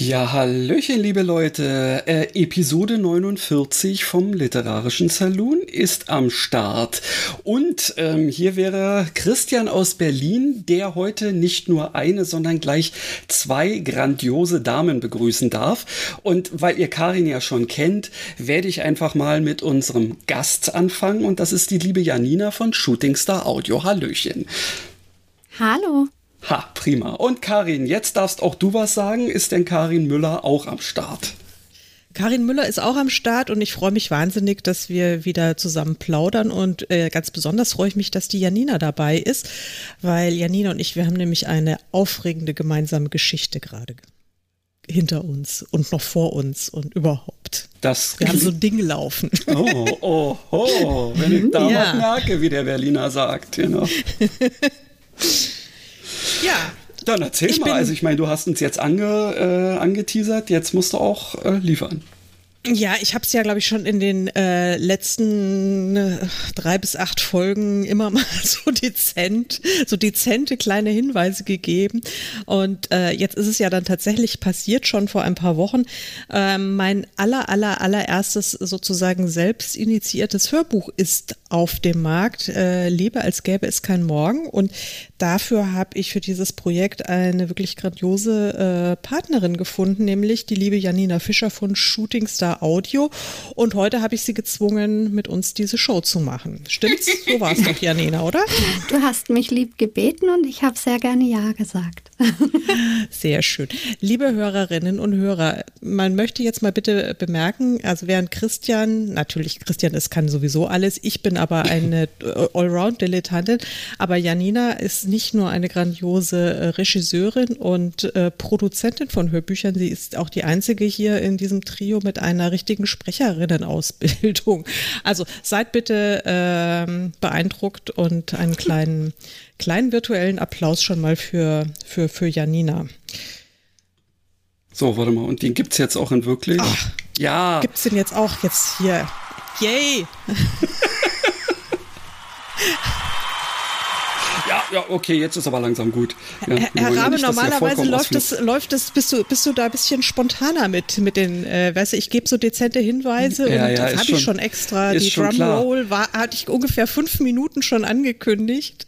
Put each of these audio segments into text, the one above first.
Ja, Hallöchen, liebe Leute. Äh, Episode 49 vom Literarischen Saloon ist am Start. Und ähm, hier wäre Christian aus Berlin, der heute nicht nur eine, sondern gleich zwei grandiose Damen begrüßen darf. Und weil ihr Karin ja schon kennt, werde ich einfach mal mit unserem Gast anfangen. Und das ist die liebe Janina von Shooting Star Audio. Hallöchen. Hallo. Ha, prima. Und Karin, jetzt darfst auch du was sagen. Ist denn Karin Müller auch am Start? Karin Müller ist auch am Start und ich freue mich wahnsinnig, dass wir wieder zusammen plaudern und äh, ganz besonders freue ich mich, dass die Janina dabei ist, weil Janina und ich, wir haben nämlich eine aufregende gemeinsame Geschichte gerade hinter uns und noch vor uns und überhaupt. Das wir haben so Dinge laufen. Oh, oh, oh, wenn ich da ja. merke, wie der Berliner sagt, genau. Ja. Dann erzähl ich mal. Also ich meine, du hast uns jetzt ange, äh, angeteasert, jetzt musst du auch äh, liefern. Ja, ich habe es ja, glaube ich, schon in den äh, letzten äh, drei bis acht Folgen immer mal so dezent, so dezente kleine Hinweise gegeben. Und äh, jetzt ist es ja dann tatsächlich passiert, schon vor ein paar Wochen. Ähm, mein aller, aller, allererstes sozusagen selbst initiiertes Hörbuch ist auf dem Markt. Äh, Lebe als gäbe es kein Morgen. Und dafür habe ich für dieses Projekt eine wirklich grandiose äh, Partnerin gefunden, nämlich die liebe Janina Fischer von Shooting Star Audio. Und heute habe ich sie gezwungen, mit uns diese Show zu machen. Stimmt's? So war es doch, Janina, oder? Du hast mich lieb gebeten und ich habe sehr gerne Ja gesagt. Sehr schön. Liebe Hörerinnen und Hörer, man möchte jetzt mal bitte bemerken, also während Christian, natürlich Christian, es kann sowieso alles, ich bin aber eine Allround-Dilettantin, aber Janina ist nicht nur eine grandiose äh, Regisseurin und äh, Produzentin von Hörbüchern, sie ist auch die einzige hier in diesem Trio mit einer richtigen Sprecherinnenausbildung. Also seid bitte ähm, beeindruckt und einen kleinen kleinen virtuellen Applaus schon mal für, für, für Janina. So, warte mal, und den gibt es jetzt auch in wirklich? Ach, ja. Gibt es den jetzt auch jetzt hier? Yay! Ja, ja, okay, jetzt ist aber langsam gut. Ja, Herr Rabe, normalerweise läuft es, läuft es, bist du, bist du da ein bisschen spontaner mit, mit den, äh, weißt du, ich gebe so dezente Hinweise ja, und ja, das habe ich schon extra. Die Drumroll war, hatte ich ungefähr fünf Minuten schon angekündigt.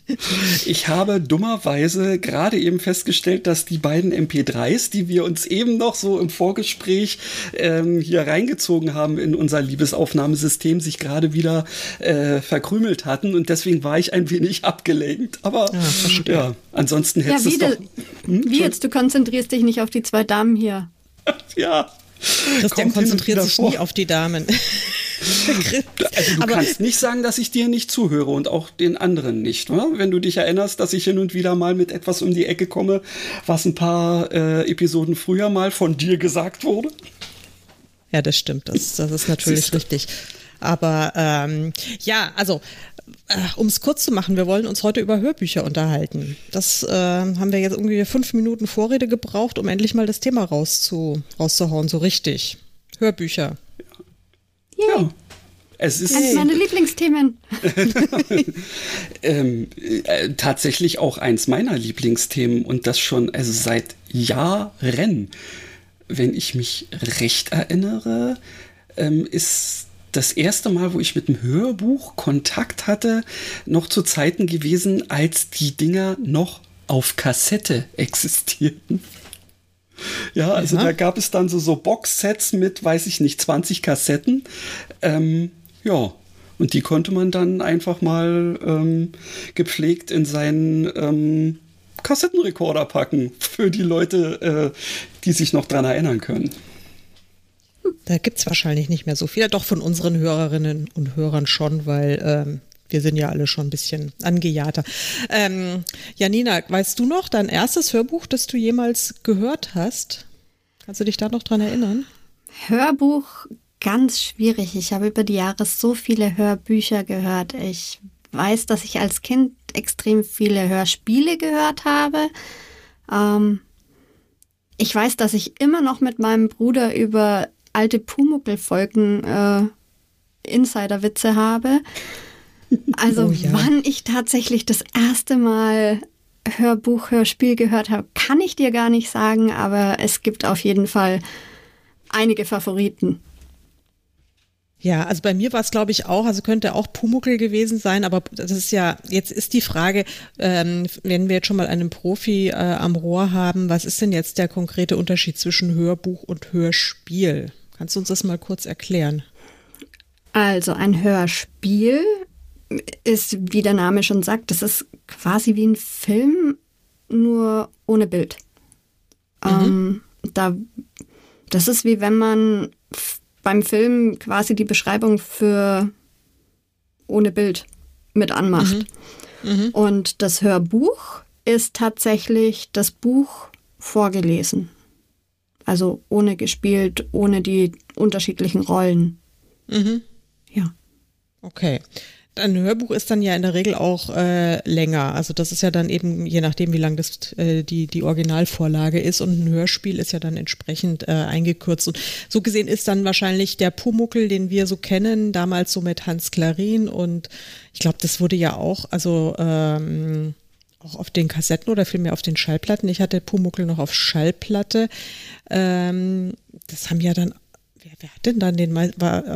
Ich habe dummerweise gerade eben festgestellt, dass die beiden MP3s, die wir uns eben noch so im Vorgespräch ähm, hier reingezogen haben in unser Liebesaufnahmesystem, sich gerade wieder äh, verkrümelt hatten und deswegen war ich ein wenig abgelenkt. Aber aber ja, ja ansonsten hättest ja, du es doch. Hm, wie jetzt? Du konzentrierst dich nicht auf die zwei Damen hier. ja. Christian konzentriert sich nie auf die Damen. also du aber kannst nicht sagen, dass ich dir nicht zuhöre und auch den anderen nicht. Oder? Wenn du dich erinnerst, dass ich hin und wieder mal mit etwas um die Ecke komme, was ein paar äh, Episoden früher mal von dir gesagt wurde. Ja, das stimmt. Das, das ist natürlich richtig. Aber ähm, ja, also um es kurz zu machen, wir wollen uns heute über Hörbücher unterhalten. Das äh, haben wir jetzt irgendwie fünf Minuten Vorrede gebraucht, um endlich mal das Thema rauszu, rauszuhauen, so richtig. Hörbücher. Ja. ja. Es ist eines meiner Lieblingsthemen. ähm, äh, tatsächlich auch eins meiner Lieblingsthemen und das schon also seit Jahren. Wenn ich mich recht erinnere, ähm, ist das erste Mal, wo ich mit dem Hörbuch Kontakt hatte, noch zu Zeiten gewesen, als die Dinger noch auf Kassette existierten. Ja, also ja. da gab es dann so, so Boxsets mit, weiß ich nicht, 20 Kassetten. Ähm, ja, und die konnte man dann einfach mal ähm, gepflegt in seinen ähm, Kassettenrekorder packen für die Leute, äh, die sich noch dran erinnern können. Da gibt es wahrscheinlich nicht mehr so viele, doch von unseren Hörerinnen und Hörern schon, weil ähm, wir sind ja alle schon ein bisschen angejahrter. Ähm, Janina, weißt du noch dein erstes Hörbuch, das du jemals gehört hast? Kannst du dich da noch dran erinnern? Hörbuch ganz schwierig. Ich habe über die Jahre so viele Hörbücher gehört. Ich weiß, dass ich als Kind extrem viele Hörspiele gehört habe. Ähm, ich weiß, dass ich immer noch mit meinem Bruder über alte Pumuckel-Folgen äh, Insider-Witze habe. Also oh, ja. wann ich tatsächlich das erste Mal Hörbuch, Hörspiel gehört habe, kann ich dir gar nicht sagen, aber es gibt auf jeden Fall einige Favoriten. Ja, also bei mir war es, glaube ich, auch, also könnte auch Pumuckel gewesen sein, aber das ist ja, jetzt ist die Frage, ähm, wenn wir jetzt schon mal einen Profi äh, am Rohr haben, was ist denn jetzt der konkrete Unterschied zwischen Hörbuch und Hörspiel? Kannst du uns das mal kurz erklären? Also ein Hörspiel ist, wie der Name schon sagt, das ist quasi wie ein Film, nur ohne Bild. Mhm. Ähm, da, das ist wie wenn man beim Film quasi die Beschreibung für ohne Bild mit anmacht. Mhm. Mhm. Und das Hörbuch ist tatsächlich das Buch vorgelesen. Also ohne gespielt, ohne die unterschiedlichen Rollen. Mhm. Ja. Okay. Ein Hörbuch ist dann ja in der Regel auch äh, länger. Also das ist ja dann eben, je nachdem, wie lang das äh, die, die Originalvorlage ist. Und ein Hörspiel ist ja dann entsprechend äh, eingekürzt. Und so gesehen ist dann wahrscheinlich der Pumuckel, den wir so kennen, damals so mit Hans Klarin. Und ich glaube, das wurde ja auch, also ähm, auch auf den Kassetten oder vielmehr auf den Schallplatten. Ich hatte Pumuckel noch auf Schallplatte. Ähm, das haben ja dann wer, wer hat denn dann den war,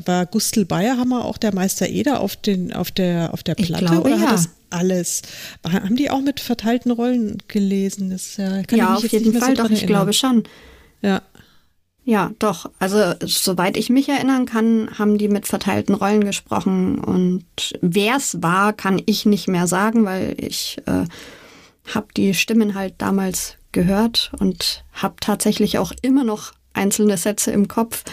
war Gustl Bayerhammer auch der Meister Eder auf den auf der auf der Platte ich glaube, oder ja. hat das alles haben die auch mit verteilten Rollen gelesen? Das ja, ja auf jeden Fall, so doch ich glaube schon. Ja. Ja, doch. Also soweit ich mich erinnern kann, haben die mit verteilten Rollen gesprochen und wer es war, kann ich nicht mehr sagen, weil ich äh, habe die Stimmen halt damals gehört und habe tatsächlich auch immer noch einzelne Sätze im Kopf.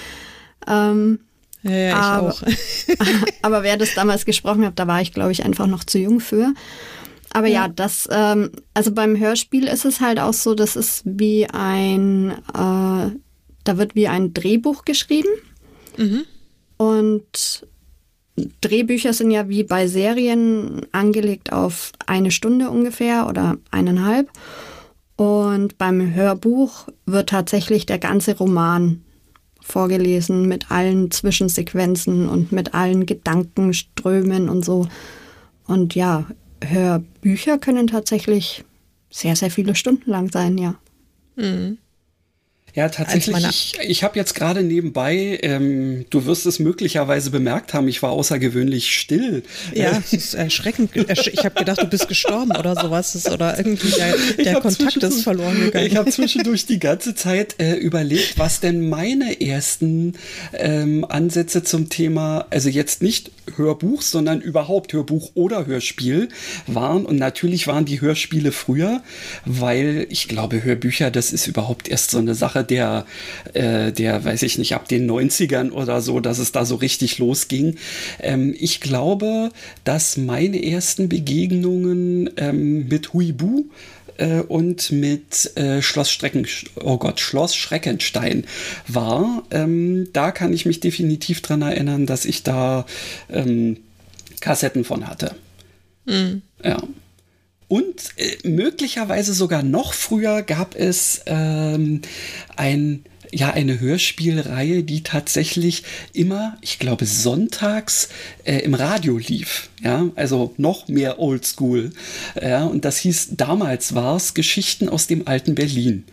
Ähm, ja, ja, ich aber, auch. aber wer das damals gesprochen hat, da war ich, glaube ich, einfach noch zu jung für. Aber ja, ja das, ähm, also beim Hörspiel ist es halt auch so, das ist wie ein, äh, da wird wie ein Drehbuch geschrieben. Mhm. Und Drehbücher sind ja wie bei Serien angelegt auf eine Stunde ungefähr oder eineinhalb. Und beim Hörbuch wird tatsächlich der ganze Roman vorgelesen mit allen Zwischensequenzen und mit allen Gedankenströmen und so. Und ja, Hörbücher können tatsächlich sehr, sehr viele Stunden lang sein, ja. Mhm. Ja, tatsächlich. Ich, ich habe jetzt gerade nebenbei, ähm, du wirst es möglicherweise bemerkt haben, ich war außergewöhnlich still. Ja, das ist erschreckend. Ich habe gedacht, du bist gestorben oder sowas. Oder irgendwie der, der Kontakt ist verloren gegangen. Ich habe zwischendurch die ganze Zeit äh, überlegt, was denn meine ersten ähm, Ansätze zum Thema, also jetzt nicht Hörbuch, sondern überhaupt Hörbuch oder Hörspiel waren. Und natürlich waren die Hörspiele früher, weil ich glaube, Hörbücher, das ist überhaupt erst so eine Sache der, äh, der, weiß ich nicht, ab den 90ern oder so, dass es da so richtig losging. Ähm, ich glaube, dass meine ersten Begegnungen ähm, mit Huibu äh, und mit äh, Schloss Strecken, oh Gott, Schloss Schreckenstein war. Ähm, da kann ich mich definitiv dran erinnern, dass ich da ähm, Kassetten von hatte. Mhm. Ja. Und äh, möglicherweise sogar noch früher gab es ähm, ein ja eine Hörspielreihe, die tatsächlich immer, ich glaube, sonntags äh, im Radio lief. Ja, also noch mehr Oldschool. Ja, und das hieß, damals war es Geschichten aus dem alten Berlin.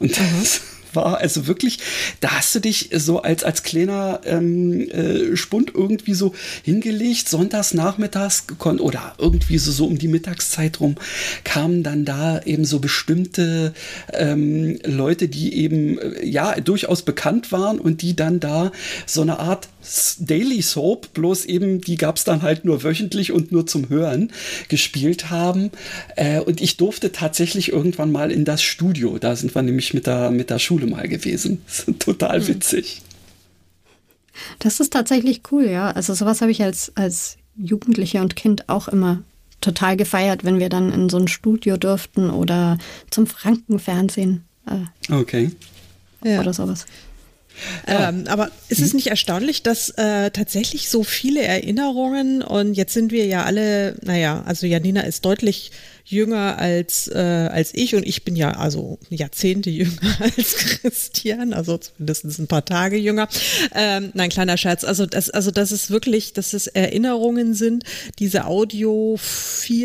Und das, war. Also wirklich, da hast du dich so als, als kleiner ähm, äh, Spund irgendwie so hingelegt, sonntags nachmittags oder irgendwie so, so um die Mittagszeit rum kamen dann da eben so bestimmte ähm, Leute, die eben äh, ja durchaus bekannt waren und die dann da so eine Art Daily Soap, bloß eben die gab es dann halt nur wöchentlich und nur zum Hören gespielt haben. Äh, und ich durfte tatsächlich irgendwann mal in das Studio. Da sind wir nämlich mit der, mit der Schule mal gewesen. Total hm. witzig. Das ist tatsächlich cool, ja. Also sowas habe ich als, als Jugendliche und Kind auch immer total gefeiert, wenn wir dann in so ein Studio durften oder zum Frankenfernsehen. Äh, okay. Ja. Oder sowas. Ja. Ähm, aber ist es hm? nicht erstaunlich, dass äh, tatsächlich so viele Erinnerungen und jetzt sind wir ja alle, naja, also Janina ist deutlich jünger als, äh, als ich und ich bin ja also Jahrzehnte jünger als Christian, also zumindest ein paar Tage jünger. Ähm, nein, kleiner Scherz. Also das, also das ist wirklich, dass es Erinnerungen sind, diese audiophilen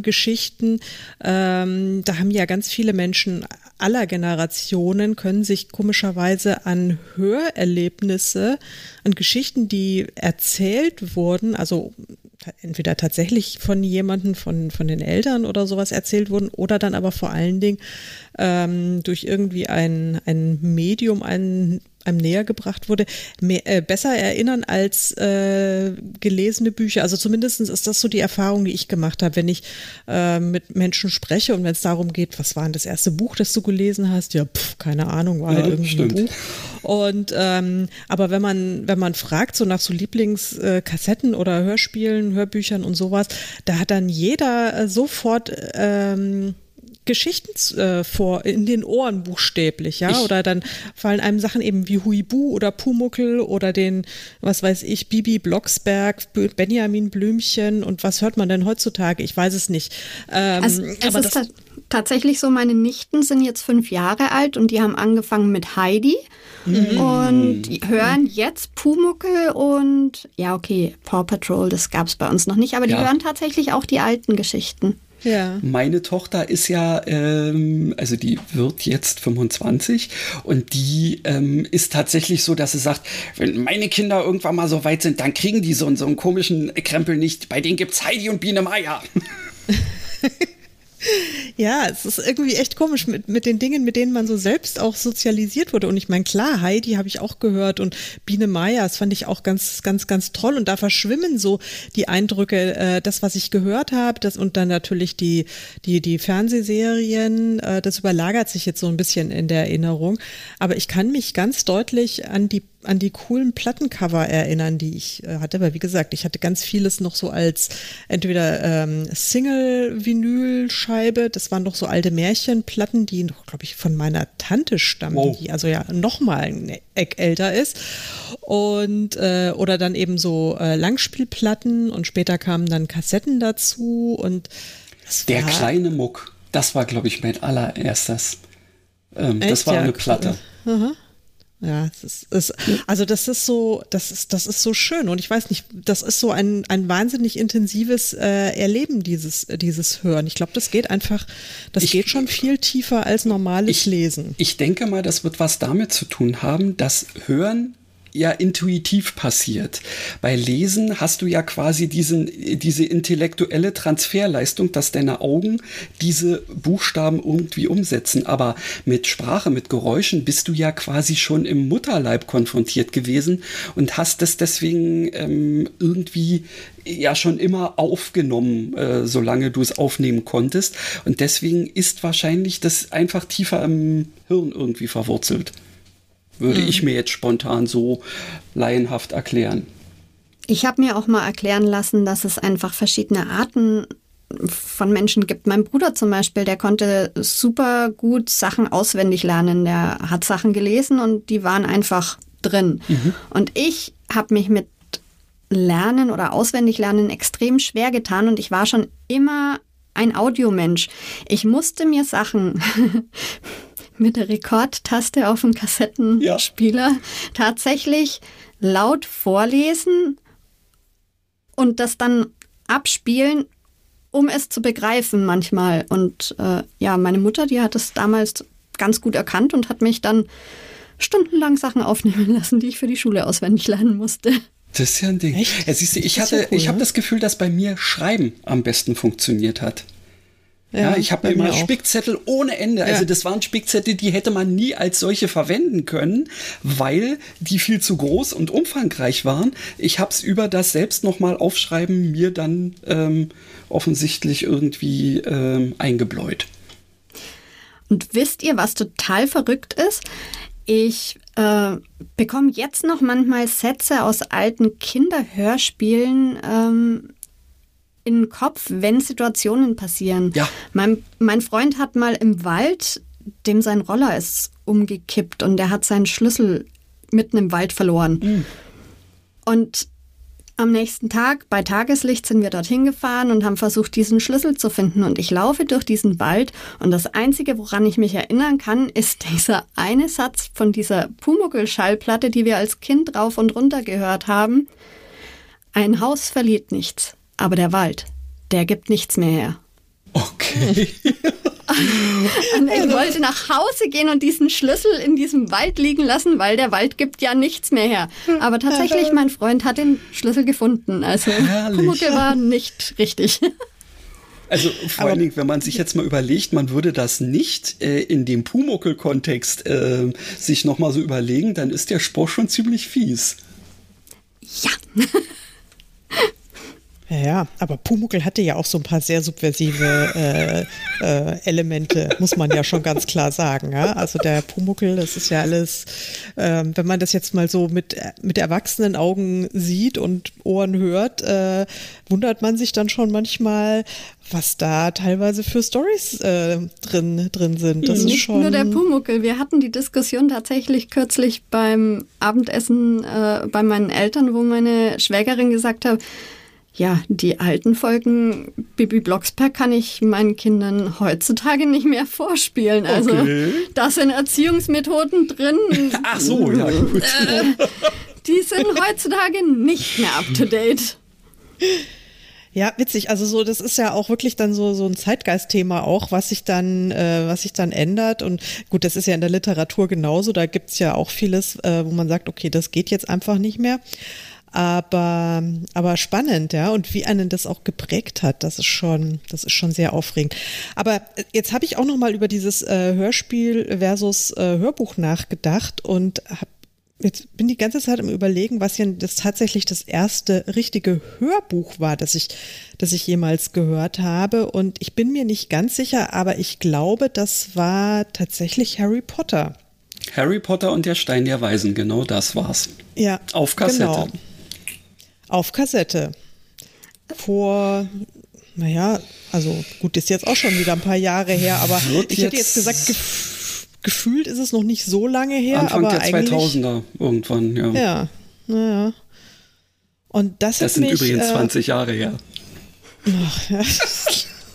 Geschichten. Ähm, da haben ja ganz viele Menschen aller Generationen können sich komischerweise an Hörerlebnisse, an Geschichten, die erzählt wurden, also entweder tatsächlich von jemandem, von, von den Eltern oder sowas erzählt wurden oder dann aber vor allen Dingen ähm, durch irgendwie ein, ein Medium, ein einem näher gebracht wurde, mehr, äh, besser erinnern als äh, gelesene Bücher. Also zumindest ist das so die Erfahrung, die ich gemacht habe, wenn ich äh, mit Menschen spreche und wenn es darum geht, was war denn das erste Buch, das du gelesen hast? Ja, pf, keine Ahnung, war halt ja, halt irgendwie stimmt. ein Buch. Und ähm, aber wenn man, wenn man fragt, so nach so Lieblingskassetten oder Hörspielen, Hörbüchern und sowas, da hat dann jeder äh, sofort ähm, Geschichten äh, vor in den Ohren buchstäblich, ja, ich, oder dann fallen einem Sachen eben wie Huibu oder Pumuckel oder den, was weiß ich, Bibi Blocksberg, Benjamin Blümchen und was hört man denn heutzutage? Ich weiß es nicht. Ähm, also es aber ist das tatsächlich so, meine Nichten sind jetzt fünf Jahre alt und die haben angefangen mit Heidi. Mhm. Und hören jetzt Pumuckel und ja, okay, Paw Patrol, das gab es bei uns noch nicht, aber die ja. hören tatsächlich auch die alten Geschichten. Ja. Meine Tochter ist ja, ähm, also die wird jetzt 25 und die ähm, ist tatsächlich so, dass sie sagt, wenn meine Kinder irgendwann mal so weit sind, dann kriegen die so, so einen komischen Krempel nicht. Bei denen gibt es Heidi und Biene Meier. Ja, es ist irgendwie echt komisch mit, mit den Dingen, mit denen man so selbst auch sozialisiert wurde. Und ich meine, klar, Heidi habe ich auch gehört und Biene Meier, das fand ich auch ganz, ganz, ganz toll. Und da verschwimmen so die Eindrücke, äh, das, was ich gehört habe, das und dann natürlich die, die, die Fernsehserien, äh, das überlagert sich jetzt so ein bisschen in der Erinnerung. Aber ich kann mich ganz deutlich an die an die coolen Plattencover erinnern, die ich äh, hatte. Aber wie gesagt, ich hatte ganz vieles noch so als entweder ähm, Single-Vinyl-Scheibe, das waren noch so alte Märchenplatten, die noch, glaube ich, von meiner Tante stammen, wow. die also ja noch mal ein Eck älter ist. Und äh, oder dann eben so äh, Langspielplatten und später kamen dann Kassetten dazu und der kleine Muck, das war, glaube ich, mein allererstes. Ähm, das war ja, eine Platte. Aha. Ja, es ist, es, also das ist so, das ist, das ist so schön und ich weiß nicht, das ist so ein, ein wahnsinnig intensives äh, Erleben dieses, dieses Hören. Ich glaube, das geht einfach, das ich, geht schon viel tiefer als normales ich, Lesen. Ich denke mal, das wird was damit zu tun haben, dass Hören ja intuitiv passiert. Bei Lesen hast du ja quasi diesen, diese intellektuelle Transferleistung, dass deine Augen diese Buchstaben irgendwie umsetzen. Aber mit Sprache, mit Geräuschen bist du ja quasi schon im Mutterleib konfrontiert gewesen und hast das deswegen ähm, irgendwie ja schon immer aufgenommen, äh, solange du es aufnehmen konntest. Und deswegen ist wahrscheinlich das einfach tiefer im Hirn irgendwie verwurzelt würde mhm. ich mir jetzt spontan so laienhaft erklären. Ich habe mir auch mal erklären lassen, dass es einfach verschiedene Arten von Menschen gibt. Mein Bruder zum Beispiel, der konnte super gut Sachen auswendig lernen. Der hat Sachen gelesen und die waren einfach drin. Mhm. Und ich habe mich mit Lernen oder auswendig Lernen extrem schwer getan und ich war schon immer ein Audiomensch. Ich musste mir Sachen mit der Rekordtaste auf dem Kassettenspieler ja. tatsächlich laut vorlesen und das dann abspielen, um es zu begreifen manchmal. Und äh, ja, meine Mutter, die hat es damals ganz gut erkannt und hat mich dann stundenlang Sachen aufnehmen lassen, die ich für die Schule auswendig lernen musste. Das ist ja ein Ding. Echt? Ja, siehst du, ich hatte, ja cool, ich habe ne? das Gefühl, dass bei mir Schreiben am besten funktioniert hat. Ja, ich habe immer Spickzettel ohne Ende. Also das waren Spickzettel, die hätte man nie als solche verwenden können, weil die viel zu groß und umfangreich waren. Ich habe es über das selbst nochmal aufschreiben mir dann ähm, offensichtlich irgendwie ähm, eingebläut. Und wisst ihr, was total verrückt ist? Ich äh, bekomme jetzt noch manchmal Sätze aus alten Kinderhörspielen ähm, in den Kopf, wenn Situationen passieren. Ja. Mein, mein Freund hat mal im Wald, dem sein Roller ist umgekippt und der hat seinen Schlüssel mitten im Wald verloren. Mhm. Und am nächsten Tag, bei Tageslicht, sind wir dorthin gefahren und haben versucht, diesen Schlüssel zu finden. Und ich laufe durch diesen Wald und das Einzige, woran ich mich erinnern kann, ist dieser eine Satz von dieser Pumuckl-Schallplatte, die wir als Kind rauf und runter gehört haben. Ein Haus verliert nichts, aber der Wald, der gibt nichts mehr her. Okay. und ich wollte nach Hause gehen und diesen Schlüssel in diesem Wald liegen lassen, weil der Wald gibt ja nichts mehr her. Aber tatsächlich, mein Freund hat den Schlüssel gefunden. Also Pumuckl war nicht richtig. Also vor allen Dingen, wenn man sich jetzt mal überlegt, man würde das nicht äh, in dem Pumuckl-Kontext äh, sich nochmal so überlegen, dann ist der Spruch schon ziemlich fies. Ja. Ja, ja, aber Pumuckel hatte ja auch so ein paar sehr subversive äh, äh, Elemente, muss man ja schon ganz klar sagen. Ja? Also der Pumuckel, das ist ja alles, äh, wenn man das jetzt mal so mit, mit erwachsenen Augen sieht und Ohren hört, äh, wundert man sich dann schon manchmal, was da teilweise für Stories äh, drin, drin sind. Das Nicht ist schon nur der Pumuckel. Wir hatten die Diskussion tatsächlich kürzlich beim Abendessen äh, bei meinen Eltern, wo meine Schwägerin gesagt hat, ja, die alten Folgen Bibi Blocksberg kann ich meinen Kindern heutzutage nicht mehr vorspielen. Also Okay. da sind Erziehungsmethoden drin. Ach so, ja gut. Äh, die sind heutzutage nicht mehr up to date. Ja, witzig. Also so, das ist ja auch wirklich dann so so ein Zeitgeistthema auch, was sich dann, äh, was sich dann ändert. Und gut, das ist ja in der Literatur genauso. Da gibt's ja auch vieles, äh, wo man sagt, okay, das geht jetzt einfach nicht mehr. Aber, aber spannend, ja. Und wie einen das auch geprägt hat, das ist schon, das ist schon sehr aufregend. Aber jetzt habe ich auch noch mal über dieses äh, Hörspiel versus äh, Hörbuch nachgedacht und hab Jetzt bin die ganze Zeit im Überlegen, was ja das tatsächlich das erste richtige Hörbuch war, das ich, das ich jemals gehört habe. Und ich bin mir nicht ganz sicher, aber ich glaube, das war tatsächlich Harry Potter. Harry Potter und der Stein der Weisen, genau das war's. Ja. Auf Kassette. Genau. Auf Kassette. Vor, naja, also gut, ist jetzt auch schon wieder ein paar Jahre her, aber Wird ich hätte jetzt- gesagt, gef gefühlt ist es noch nicht so lange her, Anfang aber der eigentlich. 2000er irgendwann, ja. Ja, naja. Und das, Das sind mich, übrigens äh, 20 Jahre her.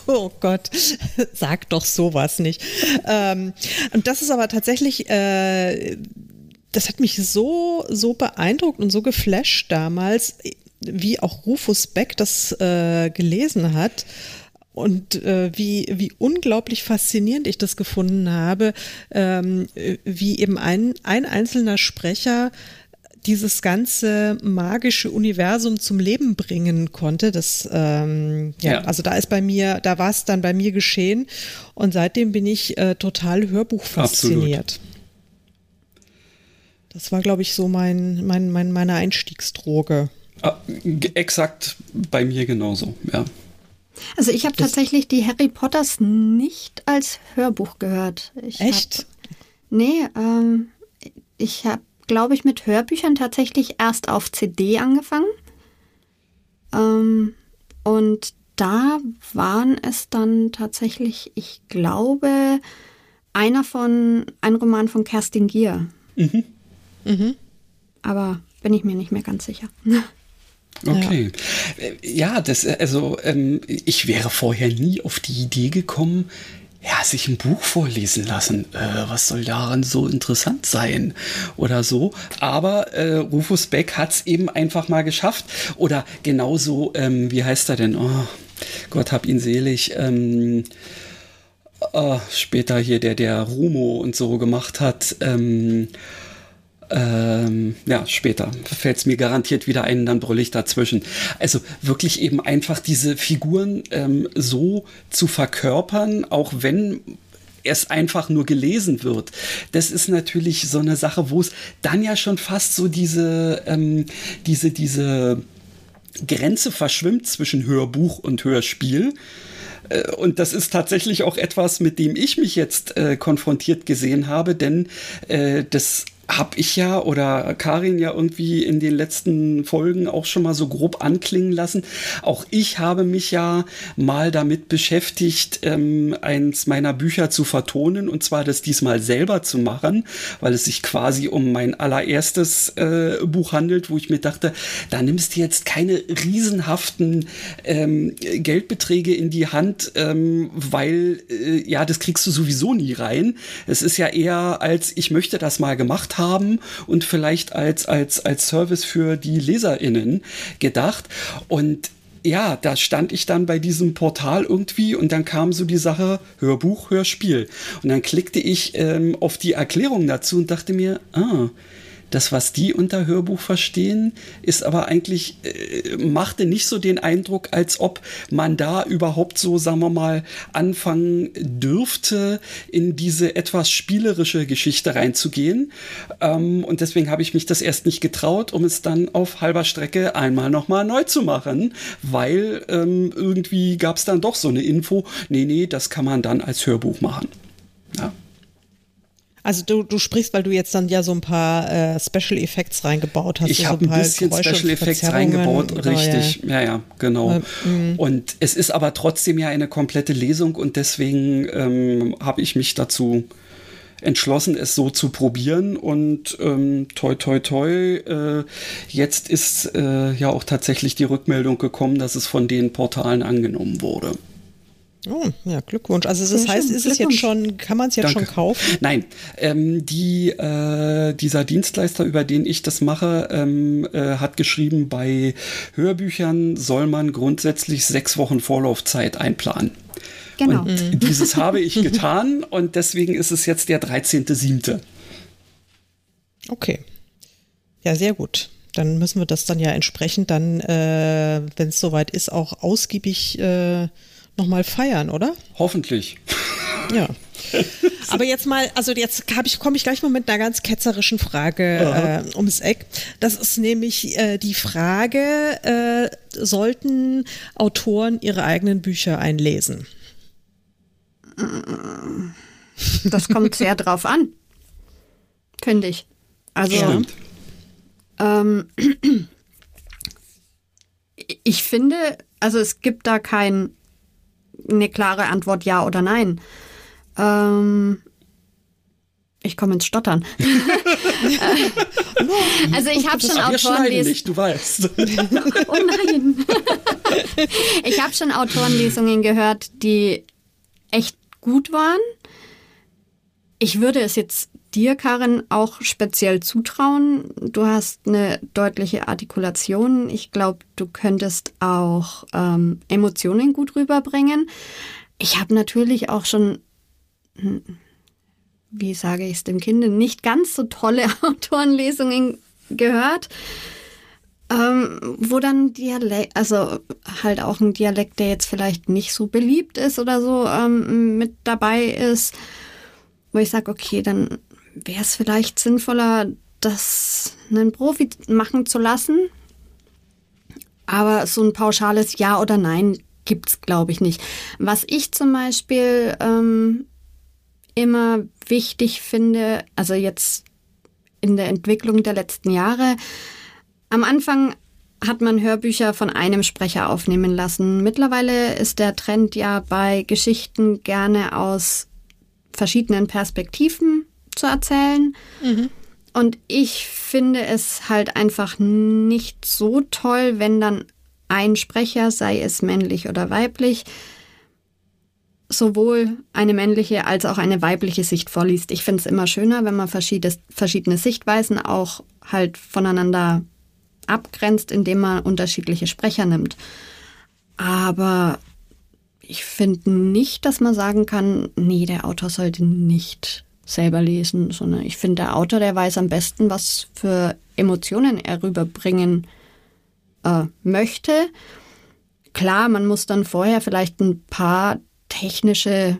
Oh Gott, sag doch sowas nicht. Ähm, und das ist aber tatsächlich, äh, das hat mich so, so beeindruckt und so geflasht damals, wie auch Rufus Beck das äh, gelesen hat. Und äh, wie, wie unglaublich faszinierend ich das gefunden habe, ähm, äh, wie eben ein, ein einzelner Sprecher dieses ganze magische Universum zum Leben bringen konnte. Das, ähm, ja, Ja. also da ist bei mir, da war es dann bei mir geschehen und seitdem bin ich äh, total Hörbuch fasziniert. Das war, glaube ich, so mein, mein, mein, meine Einstiegsdroge. Ah, exakt bei mir genauso, ja. Also ich habe tatsächlich die Harry Potters nicht als Hörbuch gehört. Ich Echt? Hab, nee, ähm, ich habe, glaube ich, mit Hörbüchern tatsächlich erst auf CD angefangen. Ähm, und da waren es dann tatsächlich, ich glaube, einer von, ein Roman von Kerstin Gier. Aber bin ich mir nicht mehr ganz sicher. Okay. Äh, Ja, das, äh, also ähm, ich wäre vorher nie auf die Idee gekommen, ja, sich ein Buch vorlesen lassen. Äh, was soll daran so interessant sein? Oder so. Aber äh, Rufus Beck hat es eben einfach mal geschafft. Oder genauso, ähm, wie heißt er denn? Oh, Gott hab ihn selig. Ähm, äh, später hier, der, der Rumo und so gemacht hat. Ähm, ähm, ja, später fällt es mir garantiert wieder ein, dann brülle ich dazwischen. Also wirklich eben einfach diese Figuren ähm, so zu verkörpern, auch wenn es einfach nur gelesen wird. Das ist natürlich so eine Sache, wo es dann ja schon fast so diese, ähm, diese, diese Grenze verschwimmt zwischen Hörbuch und Hörspiel. Äh, Und das ist tatsächlich auch etwas, mit dem ich mich jetzt äh, konfrontiert gesehen habe, denn äh, das habe ich ja oder Karin ja irgendwie in den letzten Folgen auch schon mal so grob anklingen lassen. Auch ich habe mich ja mal damit beschäftigt, ähm, eins meiner Bücher zu vertonen und zwar das diesmal selber zu machen, weil es sich quasi um mein allererstes äh, Buch handelt, wo ich mir dachte, da nimmst du jetzt keine riesenhaften ähm, Geldbeträge in die Hand, ähm, weil äh, ja, das kriegst du sowieso nie rein. Es ist ja eher als ich möchte das mal gemacht haben und vielleicht als, als, als Service für die LeserInnen gedacht. Und ja, da stand ich dann bei diesem Portal irgendwie und dann kam so die Sache Hörbuch, Hörspiel. Und dann klickte ich ähm, auf die Erklärung dazu und dachte mir, ah, das, was die unter Hörbuch verstehen, ist aber eigentlich, äh, machte nicht so den Eindruck, als ob man da überhaupt so, sagen wir mal, anfangen dürfte, in diese etwas spielerische Geschichte reinzugehen. Ähm, und deswegen habe ich mich das erst nicht getraut, um es dann auf halber Strecke einmal nochmal neu zu machen, weil ähm, irgendwie gab es dann doch so eine Info, nee, nee, das kann man dann als Hörbuch machen. Ja. Also du, du sprichst, weil du jetzt dann ja so ein paar äh, Special Effects reingebaut hast. Ich so habe ein, bisschen Geräusche Special Effects reingebaut, oder, richtig. Ja, ja, genau. Äh, und es ist aber trotzdem ja eine komplette Lesung und deswegen ähm, habe ich mich dazu entschlossen, es so zu probieren und ähm, toi toi toi, äh, jetzt ist äh, ja auch tatsächlich die Rückmeldung gekommen, dass es von den Portalen angenommen wurde. Oh, ja, Glückwunsch. Also das Sehr heißt, ist es jetzt schon, kann man es jetzt Danke. schon kaufen? Nein, ähm, die, äh, dieser Dienstleister, über den ich das mache, ähm, äh, hat geschrieben, bei Hörbüchern soll man grundsätzlich sechs Wochen Vorlaufzeit einplanen. Genau. Und mhm. dieses habe ich getan und deswegen ist es jetzt der 13.7. Okay. Ja, sehr gut. Dann müssen wir das dann ja entsprechend dann, äh, wenn es soweit ist, auch ausgiebig äh, nochmal feiern, oder? Hoffentlich. Ja. Aber jetzt mal, also jetzt ich, komme ich gleich mal mit einer ganz ketzerischen Frage äh, ums Eck. Das ist nämlich äh, die Frage, äh, sollten Autoren ihre eigenen Bücher einlesen? Das kommt sehr drauf an, finde ich. Also, ähm, ich finde, also es gibt da kein eine klare Antwort ja oder nein. Ähm, ich komme ins Stottern. also ich habe schon Autorenlesungen. nicht, du weißt. oh nein. ich habe schon Autorenlesungen gehört, die echt gut waren. Ich würde es jetzt dir, Karin, auch speziell zutrauen. Du hast eine deutliche Artikulation. Ich glaube, du könntest auch ähm, Emotionen gut rüberbringen. Ich habe natürlich auch schon, hm, wie sage ich es dem Kind, nicht ganz so tolle Autorenlesungen gehört. Ähm, wo dann Dialekt, also halt auch ein Dialekt, der jetzt vielleicht nicht so beliebt ist oder so, ähm, mit dabei ist, wo ich sage, okay, dann wäre es vielleicht sinnvoller, das einen Profi machen zu lassen. Aber so ein pauschales Ja oder Nein gibt es, glaube ich, nicht. Was ich zum Beispiel ähm, immer wichtig finde, also jetzt in der Entwicklung der letzten Jahre, am Anfang hat man Hörbücher von einem Sprecher aufnehmen lassen. Mittlerweile ist der Trend ja bei Geschichten gerne aus verschiedenen Perspektiven zu erzählen. Mhm. Und ich finde es halt einfach nicht so toll, wenn dann ein Sprecher, sei es männlich oder weiblich, sowohl eine männliche als auch eine weibliche Sicht vorliest. Ich finde es immer schöner, wenn man verschiedene, verschiedene Sichtweisen auch halt voneinander abgrenzt, indem man unterschiedliche Sprecher nimmt. Aber ich finde nicht, dass man sagen kann, nee, der Autor sollte nicht selber lesen, sondern ich finde, der Autor, der weiß am besten, was für Emotionen er rüberbringen äh, möchte. Klar, man muss dann vorher vielleicht ein paar technische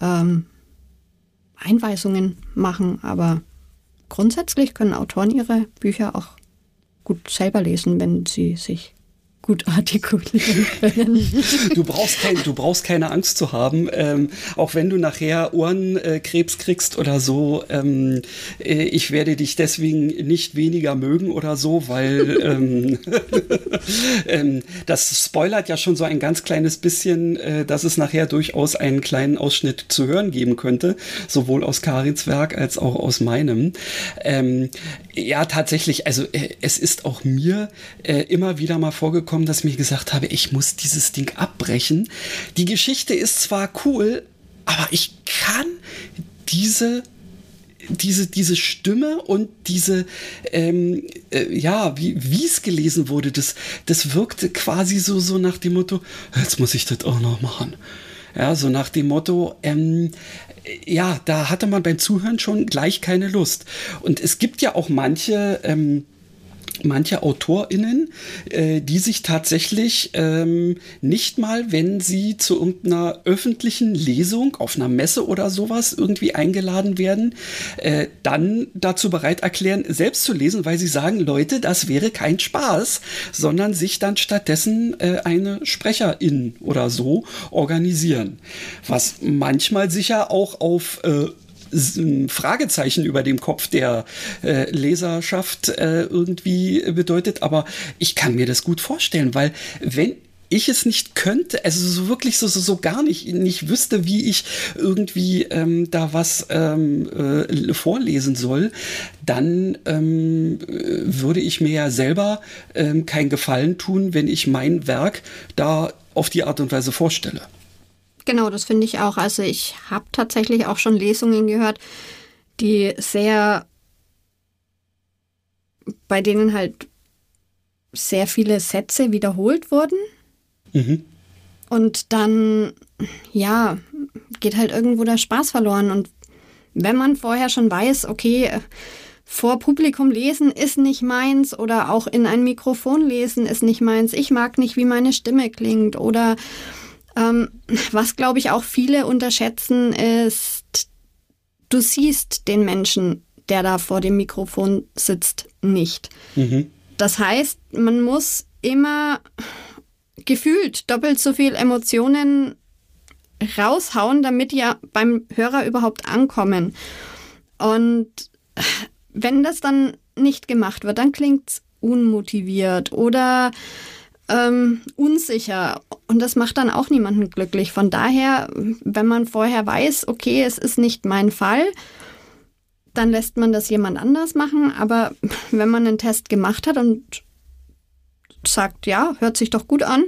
ähm, Einweisungen machen, aber grundsätzlich können Autoren ihre Bücher auch gut selber lesen, wenn sie sich gut artikulieren können. Du brauchst, kein, du brauchst keine Angst zu haben, ähm, auch wenn du nachher Ohrenkrebs kriegst oder so. Ähm, äh, ich werde dich deswegen nicht weniger mögen oder so, weil ähm, ähm, das spoilert ja schon so ein ganz kleines bisschen, äh, dass es nachher durchaus einen kleinen Ausschnitt zu hören geben könnte, sowohl aus Karins Werk als auch aus meinem. Ja, tatsächlich, also äh, es ist auch mir äh, immer wieder mal vorgekommen, gekommen, dass ich mir gesagt habe, ich muss dieses Ding abbrechen. Die Geschichte ist zwar cool, aber ich kann diese diese, diese Stimme und diese, ähm, äh, ja, wie es gelesen wurde, das, das wirkte quasi so, so nach dem Motto, jetzt muss ich das auch noch machen. Ja, so nach dem Motto, ähm, ja, da hatte man beim Zuhören schon gleich keine Lust. Und es gibt ja auch manche, ähm, manche AutorInnen, äh, die sich tatsächlich ähm, nicht mal, wenn sie zu irgendeiner öffentlichen Lesung auf einer Messe oder sowas irgendwie eingeladen werden, äh, dann dazu bereit erklären, selbst zu lesen, weil sie sagen, Leute, das wäre kein Spaß, sondern sich dann stattdessen äh, eine Sprecherin oder so organisieren. Was manchmal sicher auch auf äh, Fragezeichen über dem Kopf der äh, Leserschaft äh, irgendwie bedeutet. Aber ich kann mir das gut vorstellen, weil wenn ich es nicht könnte, also so wirklich so, so, so gar nicht, nicht wüsste, wie ich irgendwie ähm, da was ähm, äh, vorlesen soll, dann ähm, würde ich mir ja selber ähm, keinen Gefallen tun, wenn ich mein Werk da auf die Art und Weise vorstelle. Genau, das finde ich auch. Also ich habe tatsächlich auch schon Lesungen gehört, die sehr, bei denen halt sehr viele Sätze wiederholt wurden. Mhm. Und dann, ja, geht halt irgendwo der Spaß verloren. Und wenn man vorher schon weiß, okay, vor Publikum lesen ist nicht meins oder auch in ein Mikrofon lesen ist nicht meins, ich mag nicht, wie meine Stimme klingt oder was, glaube ich, auch viele unterschätzen, ist, du siehst den Menschen, der da vor dem Mikrofon sitzt, nicht. Mhm. Das heißt, man muss immer gefühlt doppelt so viel Emotionen raushauen, damit ja beim Hörer überhaupt ankommen. Und wenn das dann nicht gemacht wird, dann klingt es unmotiviert oder ähm, unsicher und das macht dann auch niemanden glücklich. Von daher, wenn man vorher weiß, okay, es ist nicht mein Fall, dann lässt man das jemand anders machen. Aber wenn man einen Test gemacht hat und sagt, ja, hört sich doch gut an,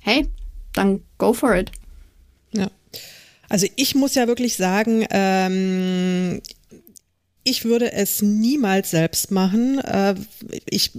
hey, dann go for it. Ja. Also ich muss ja wirklich sagen, ähm, ich würde es niemals selbst machen. Äh, ich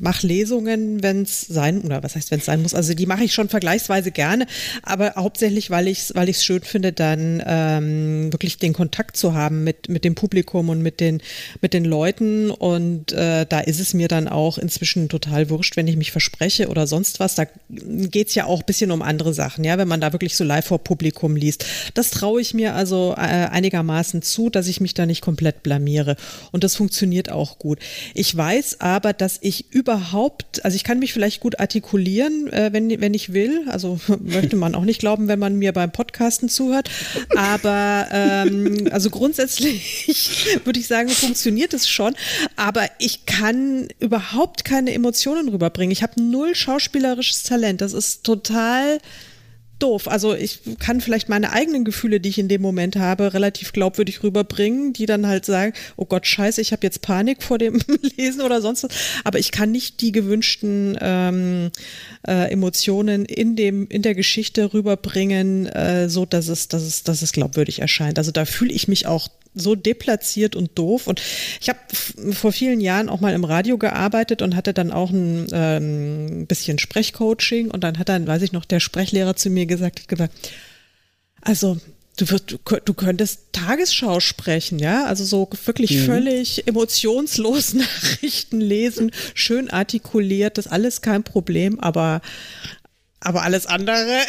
mache Lesungen, wenn es sein, oder was heißt, wenn es sein muss. Also die mache ich schon vergleichsweise gerne, aber hauptsächlich, weil ich es weil ich's schön finde, dann ähm, wirklich den Kontakt zu haben mit, mit dem Publikum und mit den, mit den Leuten. Und äh, da ist es mir dann auch inzwischen total wurscht, wenn ich mich verspreche oder sonst was. Da geht's ja auch ein bisschen um andere Sachen, ja, wenn man da wirklich so live vor Publikum liest. Das traue ich mir also äh, einigermaßen zu, dass ich mich da nicht komplett blamiere blamiere. Und das funktioniert auch gut. Ich weiß aber, dass ich überhaupt, also ich kann mich vielleicht gut artikulieren, äh, wenn, wenn ich will. Also möchte man auch nicht glauben, wenn man mir beim Podcasten zuhört. Aber ähm, also grundsätzlich würde ich sagen, funktioniert es schon. Aber ich kann überhaupt keine Emotionen rüberbringen. Ich habe null schauspielerisches Talent. Das ist total doof. Also ich kann vielleicht meine eigenen Gefühle, die ich in dem Moment habe, relativ glaubwürdig rüberbringen, die dann halt sagen, oh Gott, scheiße, ich habe jetzt Panik vor dem Lesen oder sonst was. Aber ich kann nicht die gewünschten ähm, äh, Emotionen in dem in der Geschichte rüberbringen, äh, so dass es, dass es, dass es glaubwürdig erscheint. Also da fühle ich mich auch so deplatziert und doof. Und ich habe vor vielen Jahren auch mal im Radio gearbeitet und hatte dann auch ein ähm, bisschen Sprechcoaching. Und dann hat dann, weiß ich noch, der Sprechlehrer zu mir gesagt, gesagt also du, wirst, du, du könntest Tagesschau sprechen, ja, also so wirklich mhm. völlig emotionslos Nachrichten lesen, schön artikuliert, das alles kein Problem, aber aber alles andere.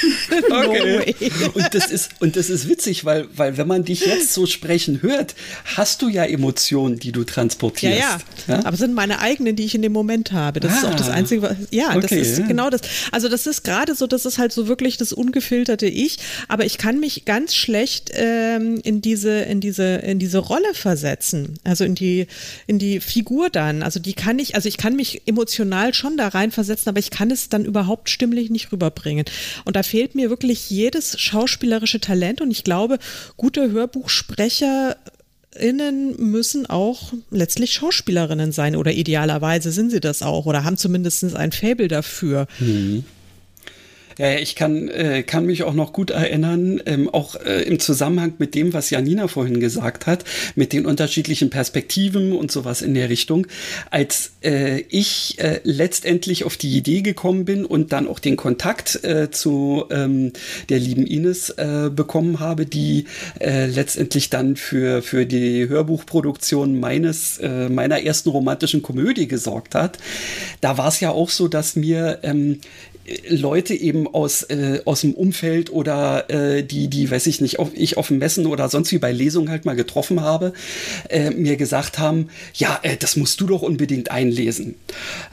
okay. und das ist und das ist witzig, weil weil wenn man dich jetzt so sprechen hört, hast du ja Emotionen, die du transportierst. Ja, ja. ja? Aber sind meine eigenen, die ich in dem Moment habe. Das ah, ist auch das ah. einzige. Was, ja, okay. das ist genau das. Also das ist gerade so, das ist halt so wirklich das ungefilterte Ich. Aber ich kann mich ganz schlecht ähm, in diese in diese in diese Rolle versetzen. Also in die in die Figur dann. Also die kann ich. Also ich kann mich emotional schon da rein versetzen, aber ich kann es dann überhaupt stimmen stimmlich nicht rüberbringen. Und da fehlt mir wirklich jedes schauspielerische Talent und ich glaube, gute Hörbuchsprecher Innen müssen auch letztlich Schauspielerinnen sein oder idealerweise sind sie das auch oder haben zumindest ein Fabel dafür. Mhm. Ja, ich kann, äh, kann mich auch noch gut erinnern, ähm, auch äh, im Zusammenhang mit dem, was Janina vorhin gesagt hat, mit den unterschiedlichen Perspektiven und sowas in der Richtung, als äh, ich äh, letztendlich auf die Idee gekommen bin und dann auch den Kontakt äh, zu ähm, der lieben Ines äh, bekommen habe, die letztendlich dann für, für die Hörbuchproduktion meines, meiner ersten romantischen Komödie gesorgt hat. Da war es ja auch so, dass mir ähm, Leute eben aus, äh, aus dem Umfeld oder äh, die, die, weiß ich nicht, auf, ich auf dem Messen oder sonst wie bei Lesungen halt mal getroffen habe, äh, mir gesagt haben, ja, äh, das musst du doch unbedingt einlesen.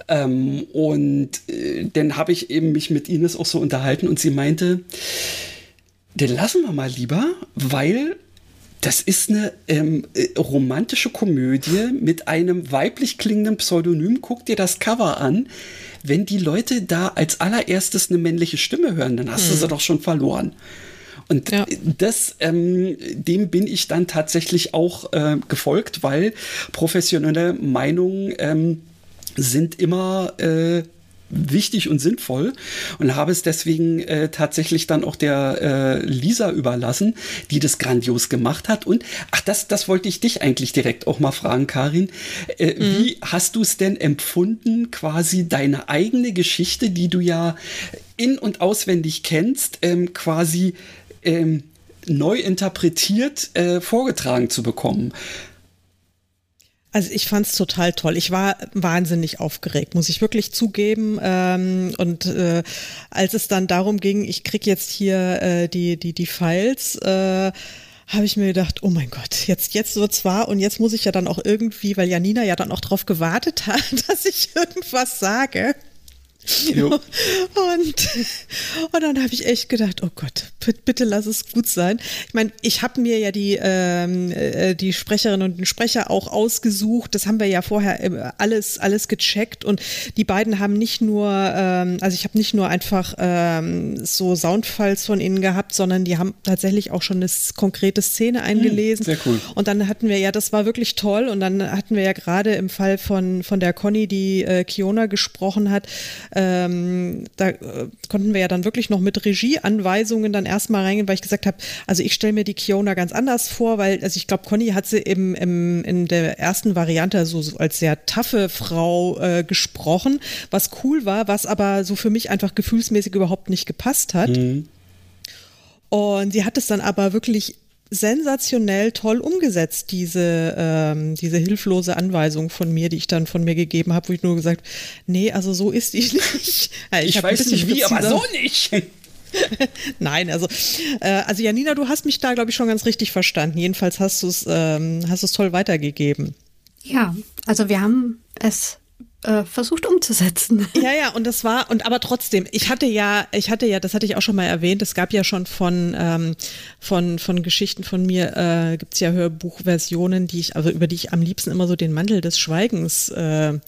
Ähm, und äh, dann habe ich eben mich mit Ines auch so unterhalten und sie meinte, den lassen wir mal lieber, weil das ist eine ähm, äh, romantische Komödie mit einem weiblich klingenden Pseudonym. Guck dir das Cover an wenn die Leute da als allererstes eine männliche Stimme hören, dann hast hm. du sie doch schon verloren. Und ja. das, ähm, dem bin ich dann tatsächlich auch äh, gefolgt, weil professionelle Meinungen ähm, sind immer äh, wichtig und sinnvoll und habe es deswegen äh, tatsächlich dann auch der äh, Lisa überlassen, die das grandios gemacht hat. Und ach, das, das wollte ich dich eigentlich direkt auch mal fragen, Karin. Äh, mhm. Wie hast du es denn empfunden, quasi deine eigene Geschichte, die du ja in- und auswendig kennst, ähm, quasi ähm, neu interpretiert äh, vorgetragen zu bekommen? Also ich fand es total toll. Ich war wahnsinnig aufgeregt, muss ich wirklich zugeben. Ähm, und äh, als es dann darum ging, ich krieg jetzt hier äh, die, die, die Files, äh, habe ich mir gedacht, oh mein Gott, jetzt, jetzt wird's wahr und jetzt muss ich ja dann auch irgendwie, weil Janina ja dann auch drauf gewartet hat, dass ich irgendwas sage. Und, und dann habe ich echt gedacht, oh Gott, bitte lass es gut sein. Ich meine, ich habe mir ja die, ähm, äh, die Sprecherinnen und den Sprecher auch ausgesucht. Das haben wir ja vorher äh, alles, alles gecheckt. Und die beiden haben nicht nur, ähm, also ich habe nicht nur einfach ähm, so Soundfiles von ihnen gehabt, sondern die haben tatsächlich auch schon eine konkrete Szene hm, eingelesen. Sehr cool. Und dann hatten wir ja, das war wirklich toll. Und dann hatten wir ja gerade im Fall von, von der Conny, die äh, Kiona gesprochen hat, ähm, da äh, konnten wir ja dann wirklich noch mit Regieanweisungen dann erstmal reingehen, weil ich gesagt habe, also ich stelle mir die Kiona ganz anders vor, weil, also ich glaube, Conny hat sie im, im, in der ersten Variante so, so als sehr taffe Frau äh, gesprochen, was cool war, was aber so für mich einfach gefühlsmäßig überhaupt nicht gepasst hat. Mhm. Und sie hat es dann aber wirklich sensationell toll umgesetzt, diese, ähm, diese hilflose Anweisung von mir, die ich dann von mir gegeben habe, wo ich nur gesagt, nee, also so ist ich nicht. ich, ich weiß nicht wie, aber so nicht. Nein, also, äh, also Janina, du hast mich da, glaube ich, schon ganz richtig verstanden. Jedenfalls hast du es ähm, hast es toll weitergegeben. Ja, also wir haben es äh, versucht umzusetzen. Ja, ja, und das war, und aber trotzdem, ich hatte ja, ich hatte ja, das hatte ich auch schon mal erwähnt, es gab ja schon von, ähm, von, von Geschichten von mir, äh, gibt es ja Hörbuchversionen, die ich, also über die ich am liebsten immer so den Mantel des Schweigens äh, äh,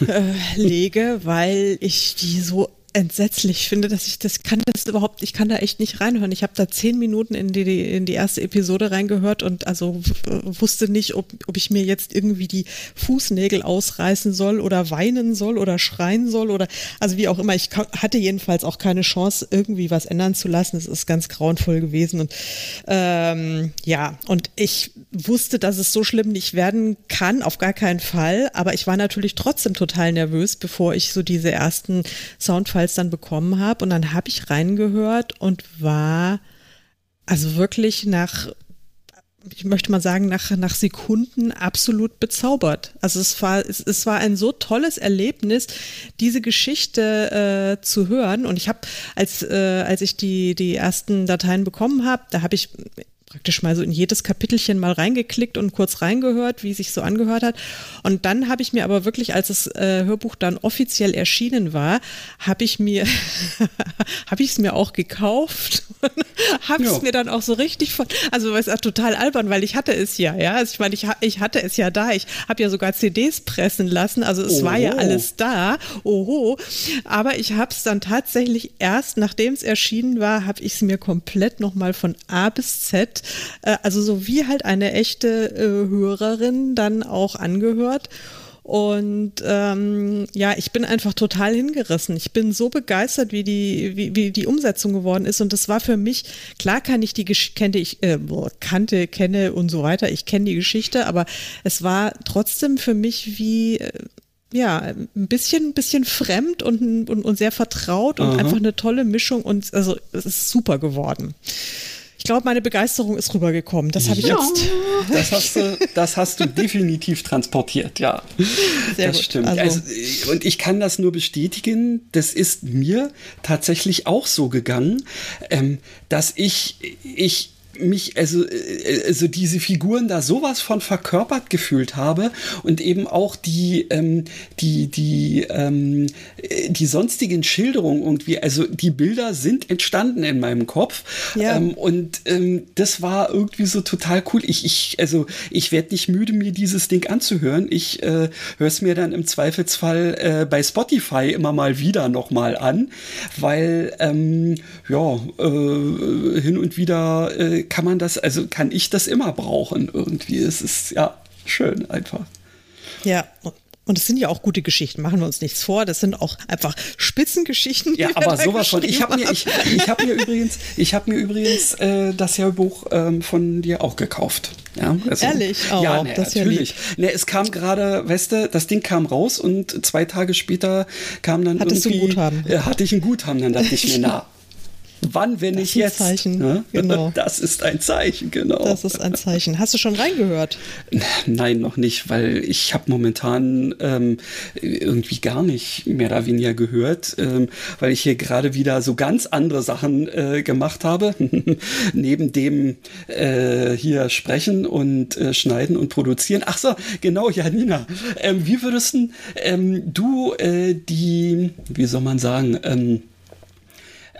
lege, weil ich die so entsetzlich finde, dass ich das kann das überhaupt, ich kann da echt nicht reinhören. Ich habe da zehn Minuten in die, in die erste Episode reingehört und also wusste nicht, ob, ob ich mir jetzt irgendwie die Fußnägel ausreißen soll oder weinen soll oder schreien soll oder also wie auch immer. Ich hatte jedenfalls auch keine Chance, irgendwie was ändern zu lassen. Es ist ganz grauenvoll gewesen und ähm, ja, und ich wusste, dass es so schlimm nicht werden kann, auf gar keinen Fall. Aber ich war natürlich trotzdem total nervös, bevor ich so diese ersten Soundfiles jedenfalls dann bekommen habe. Und dann habe ich reingehört und war also wirklich nach ich möchte mal sagen, nach, nach Sekunden absolut bezaubert. Also es war, es, es war ein so tolles Erlebnis, diese Geschichte äh, zu hören. Und ich habe, als, äh, als ich die, die ersten Dateien bekommen habe, da habe ich praktisch mal so in jedes Kapitelchen mal reingeklickt und kurz reingehört, wie sich so angehört hat. Und dann habe ich mir aber wirklich, als das äh, Hörbuch dann offiziell erschienen war, habe ich mir, habe ich es mir auch gekauft habe ja. es mir dann auch so richtig von, also es ist total albern, weil ich hatte es ja, ja. Also ich meine, ich, ich hatte es ja da. Ich habe ja sogar CDs pressen lassen, also es Oho. war ja alles da. Oho. Aber ich habe es dann tatsächlich erst, nachdem es erschienen war, habe ich es mir komplett nochmal von A bis Z, äh, also so wie halt eine echte äh, Hörerin dann auch angehört. Und ähm, ja, ich bin einfach total hingerissen. Ich bin so begeistert, wie die, wie, wie die Umsetzung geworden ist. Und das war für mich, klar kann ich die kenne ich, äh, kannte, kenne und so weiter. Ich kenne die Geschichte, aber es war trotzdem für mich wie. Äh, ja, ein bisschen, ein bisschen fremd und, und, und sehr vertraut und Aha. einfach eine tolle Mischung und also es ist super geworden. Ich glaube, meine Begeisterung ist rübergekommen. Das habe ich ja. jetzt. Das hast, du, das hast du definitiv transportiert, ja. Sehr das gut. stimmt. Also, also, und ich kann das nur bestätigen. Das ist mir tatsächlich auch so gegangen, ähm, dass ich, ich mich, also, äh, also diese Figuren da sowas von verkörpert gefühlt habe und eben auch die, ähm, die, die, ähm, äh, die sonstigen Schilderungen irgendwie, also die Bilder sind entstanden in meinem Kopf ja. ähm, und ähm, das war irgendwie so total cool. Ich, ich, also ich werde nicht müde, mir dieses Ding anzuhören. Ich äh, höre es mir dann im Zweifelsfall äh, bei Spotify immer mal wieder nochmal an, weil ähm, ja, äh, hin und wieder äh, kann man das, also kann ich das immer brauchen irgendwie. Es ist ja schön einfach. Ja, und es sind ja auch gute Geschichten, machen wir uns nichts vor. Das sind auch einfach Spitzengeschichten. Ja, aber sowas von. Ich habe mir, ich, ich hab mir übrigens, ich habe mir übrigens äh, das Hörbuch ähm, von dir auch gekauft. Ja, also, Ehrlich? Oh, ja, ne, das natürlich. Ja ne, es kam gerade, weißt du, das Ding kam raus und zwei Tage später kam dann Hattest irgendwie. Du ein Guthaben? Äh, hatte ich ein Guthaben, dann dachte ich mir, na, Wann, wenn nicht jetzt? Zeichen, ne? genau. Das ist ein Zeichen, genau. Das ist ein Zeichen. Hast du schon reingehört? Nein, noch nicht, weil ich habe momentan ähm, irgendwie gar nicht mehr da weniger gehört, ähm, weil ich hier gerade wieder so ganz andere Sachen äh, gemacht habe. Neben dem äh, hier sprechen und äh, schneiden und produzieren. Ach so, genau, Janina. Ähm, wie würdest ähm, du äh, die, wie soll man sagen, ähm,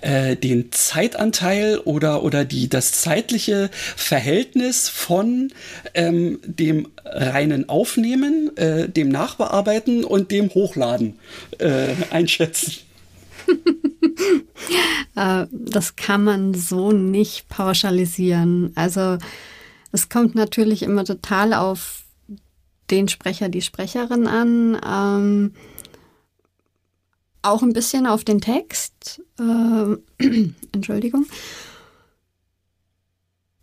äh, den Zeitanteil oder, oder die, das zeitliche Verhältnis von ähm, dem reinen Aufnehmen, äh, dem Nachbearbeiten und dem Hochladen äh, einschätzen? Äh, das kann man so nicht pauschalisieren. Also es kommt natürlich immer total auf den Sprecher, die Sprecherin an. Ähm, auch ein bisschen auf den Text. Äh, Entschuldigung.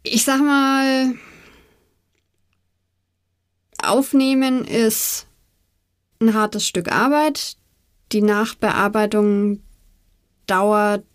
Ich sag mal, Aufnehmen ist ein hartes Stück Arbeit. Die Nachbearbeitung dauert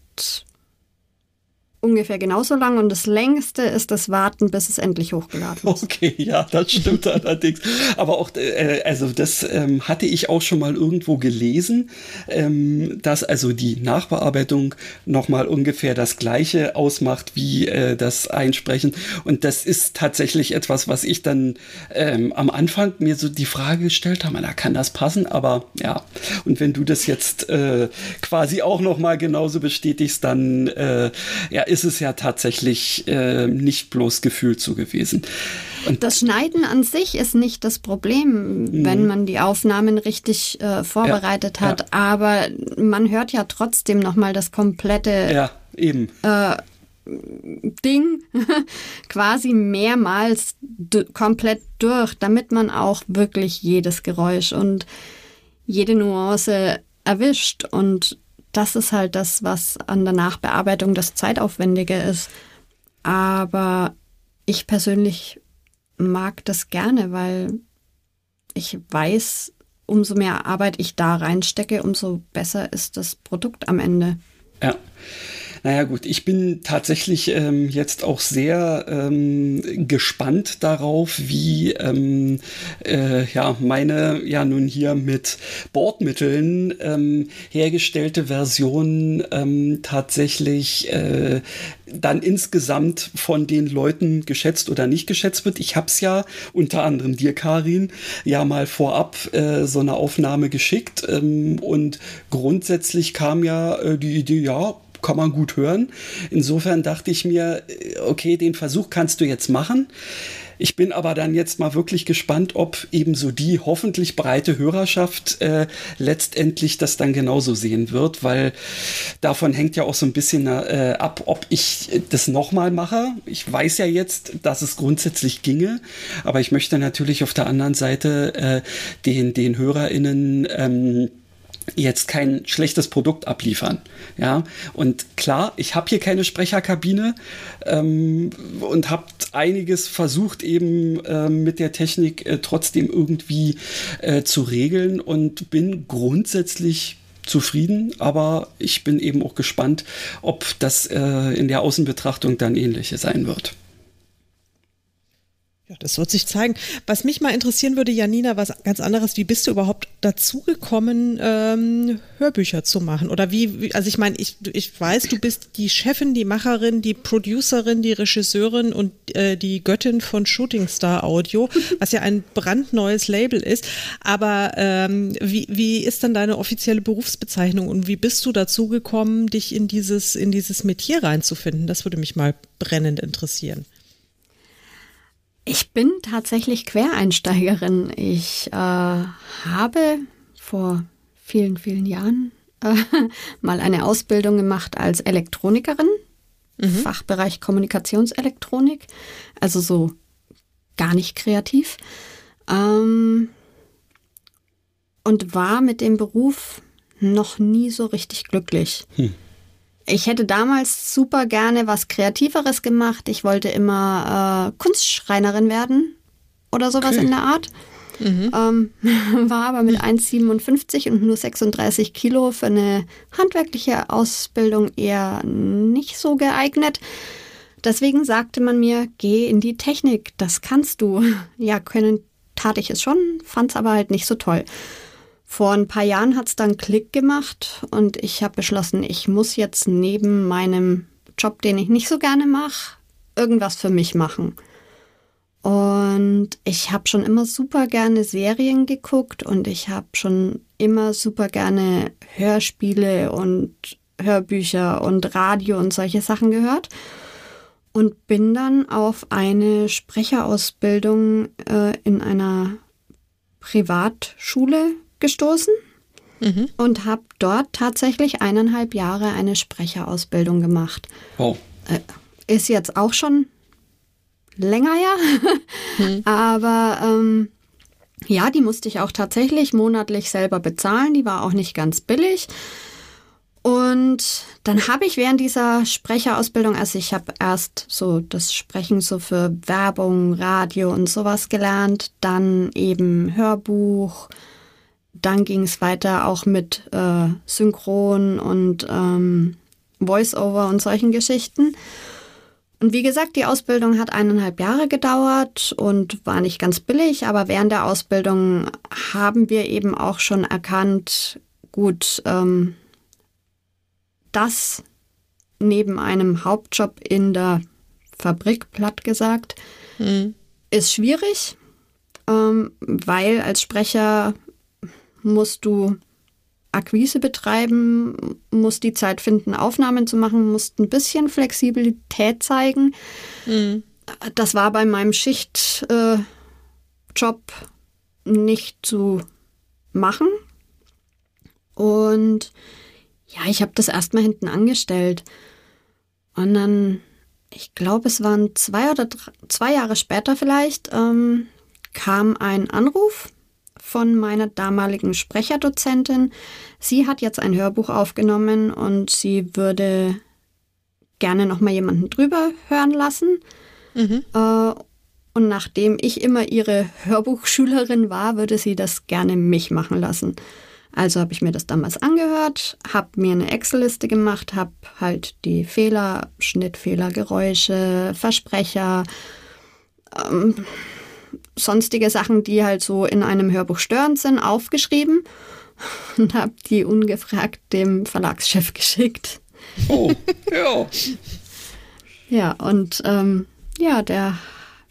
ungefähr genauso lang und das längste ist das Warten, bis es endlich hochgeladen ist. Okay, ja, das stimmt allerdings. Aber auch, äh, also das ähm, hatte ich auch schon mal irgendwo gelesen, ähm, dass also die Nachbearbeitung nochmal ungefähr das gleiche ausmacht wie äh, das Einsprechen. Und das ist tatsächlich etwas, was ich dann ähm, am Anfang mir so die Frage gestellt habe, na, kann das passen? Aber ja, und wenn du das jetzt äh, quasi auch nochmal genauso bestätigst, dann äh, ja, ist es ja tatsächlich äh, nicht bloß Gefühl zu gewesen. Und das Schneiden an sich ist nicht das Problem, mhm. wenn man die Aufnahmen richtig äh, vorbereitet ja, hat. Ja. Aber man hört ja trotzdem nochmal das komplette ja, eben. Äh, Ding quasi mehrmals komplett durch, damit man auch wirklich jedes Geräusch und jede Nuance erwischt. Und das ist halt das, was an der Nachbearbeitung das Zeitaufwendige ist. Aber ich persönlich mag das gerne, weil ich weiß, umso mehr Arbeit ich da reinstecke, umso besser ist das Produkt am Ende. Ja. Naja gut, ich bin tatsächlich ähm, jetzt auch sehr ähm, gespannt darauf, wie ähm, äh, ja meine ja nun hier mit Bordmitteln ähm, hergestellte Version ähm, tatsächlich äh, dann insgesamt von den Leuten geschätzt oder nicht geschätzt wird. Ich habe es ja unter anderem dir, Karin, ja mal vorab äh, so eine Aufnahme geschickt ähm, und grundsätzlich kam ja äh, die Idee, ja, kann man gut hören. Insofern dachte ich mir, äh, okay, den Versuch kannst du jetzt machen. Ich bin aber dann jetzt mal wirklich gespannt, ob ebenso die hoffentlich breite Hörerschaft äh, letztendlich das dann genauso sehen wird, weil davon hängt ja auch so ein bisschen äh, ab, ob ich das nochmal mache. Ich weiß ja jetzt, dass es grundsätzlich ginge, aber ich möchte natürlich auf der anderen Seite äh, den, den HörerInnen ähm, jetzt kein schlechtes Produkt abliefern. Ja, und klar, ich habe hier keine Sprecherkabine ähm, und habe einiges versucht eben äh, mit der Technik äh, trotzdem irgendwie äh, zu regeln und bin grundsätzlich zufrieden, aber ich bin eben auch gespannt, ob das äh, in der Außenbetrachtung dann ähnliche sein wird. Ja, das wird sich zeigen. Was mich mal interessieren würde, Janina, was ganz anderes, wie bist du überhaupt dazu gekommen, ähm, Hörbücher zu machen? Oder wie, wie also ich meine, ich, ich weiß, du bist die Chefin, die Macherin, die Producerin, die Regisseurin und äh, die Göttin von Shooting Star Audio, was ja ein brandneues Label ist. Aber ähm, wie, wie ist dann deine offizielle Berufsbezeichnung und wie bist du dazu gekommen, dich in dieses, in dieses Metier reinzufinden? Das würde mich mal brennend interessieren. Ich bin tatsächlich Quereinsteigerin. Ich äh, habe vor vielen, vielen Jahren äh, mal eine Ausbildung gemacht als Elektronikerin, mhm. Fachbereich Kommunikationselektronik, also so gar nicht kreativ. Ähm, und war mit dem Beruf noch nie so richtig glücklich. Hm. Ich hätte damals super gerne was Kreativeres gemacht. Ich wollte immer äh, Kunstschreinerin werden oder sowas okay. in der Art. Mhm. Ähm, war aber mit 1,57 und nur 36 Kilo für eine handwerkliche Ausbildung eher nicht so geeignet. Deswegen sagte man mir, geh in die Technik, das kannst du. Ja, können tat ich es schon, fand es aber halt nicht so toll. Vor ein paar Jahren hat es dann Klick gemacht und ich habe beschlossen, ich muss jetzt neben meinem Job, den ich nicht so gerne mache, irgendwas für mich machen. Und ich habe schon immer super gerne Serien geguckt und ich habe schon immer super gerne Hörspiele und Hörbücher und Radio und solche Sachen gehört. Und bin dann auf eine Sprecherausbildung äh, in einer Privatschule gestoßen mhm. und habe dort tatsächlich eineinhalb Jahre eine Sprecherausbildung gemacht. Oh. Äh, ist jetzt auch schon länger ja, mhm. aber ähm, ja, die musste ich auch tatsächlich monatlich selber bezahlen. Die war auch nicht ganz billig. Und dann habe ich während dieser Sprecherausbildung, also ich habe erst so das Sprechen so für Werbung, Radio und sowas gelernt, dann eben Hörbuch, dann ging es weiter auch mit äh, Synchron und ähm, Voice-Over und solchen Geschichten. Und wie gesagt, die Ausbildung hat eineinhalb Jahre gedauert und war nicht ganz billig, aber während der Ausbildung haben wir eben auch schon erkannt, gut, ähm, das neben einem Hauptjob in der Fabrik, platt gesagt, mhm. ist schwierig, ähm, weil als Sprecher musst du Akquise betreiben, musst die Zeit finden, Aufnahmen zu machen, musst ein bisschen Flexibilität zeigen. Mhm. Das war bei meinem Schichtjob äh, nicht zu machen. Und ja, ich habe das erstmal hinten angestellt. Und dann, ich glaube, es waren zwei oder drei, zwei Jahre später vielleicht, ähm, kam ein Anruf von meiner damaligen Sprecherdozentin. Sie hat jetzt ein Hörbuch aufgenommen und sie würde gerne noch mal jemanden drüber hören lassen. Mhm. Äh, und nachdem ich immer ihre Hörbuchschülerin war, würde sie das gerne mich machen lassen. Also habe ich mir das damals angehört, habe mir eine Excel-Liste gemacht, habe halt die Fehler, Schnittfehler, Geräusche, Versprecher, ähm, sonstige Sachen, die halt so in einem Hörbuch störend sind, aufgeschrieben und habe die ungefragt dem Verlagschef geschickt. Oh, ja. ja, und ähm, ja, der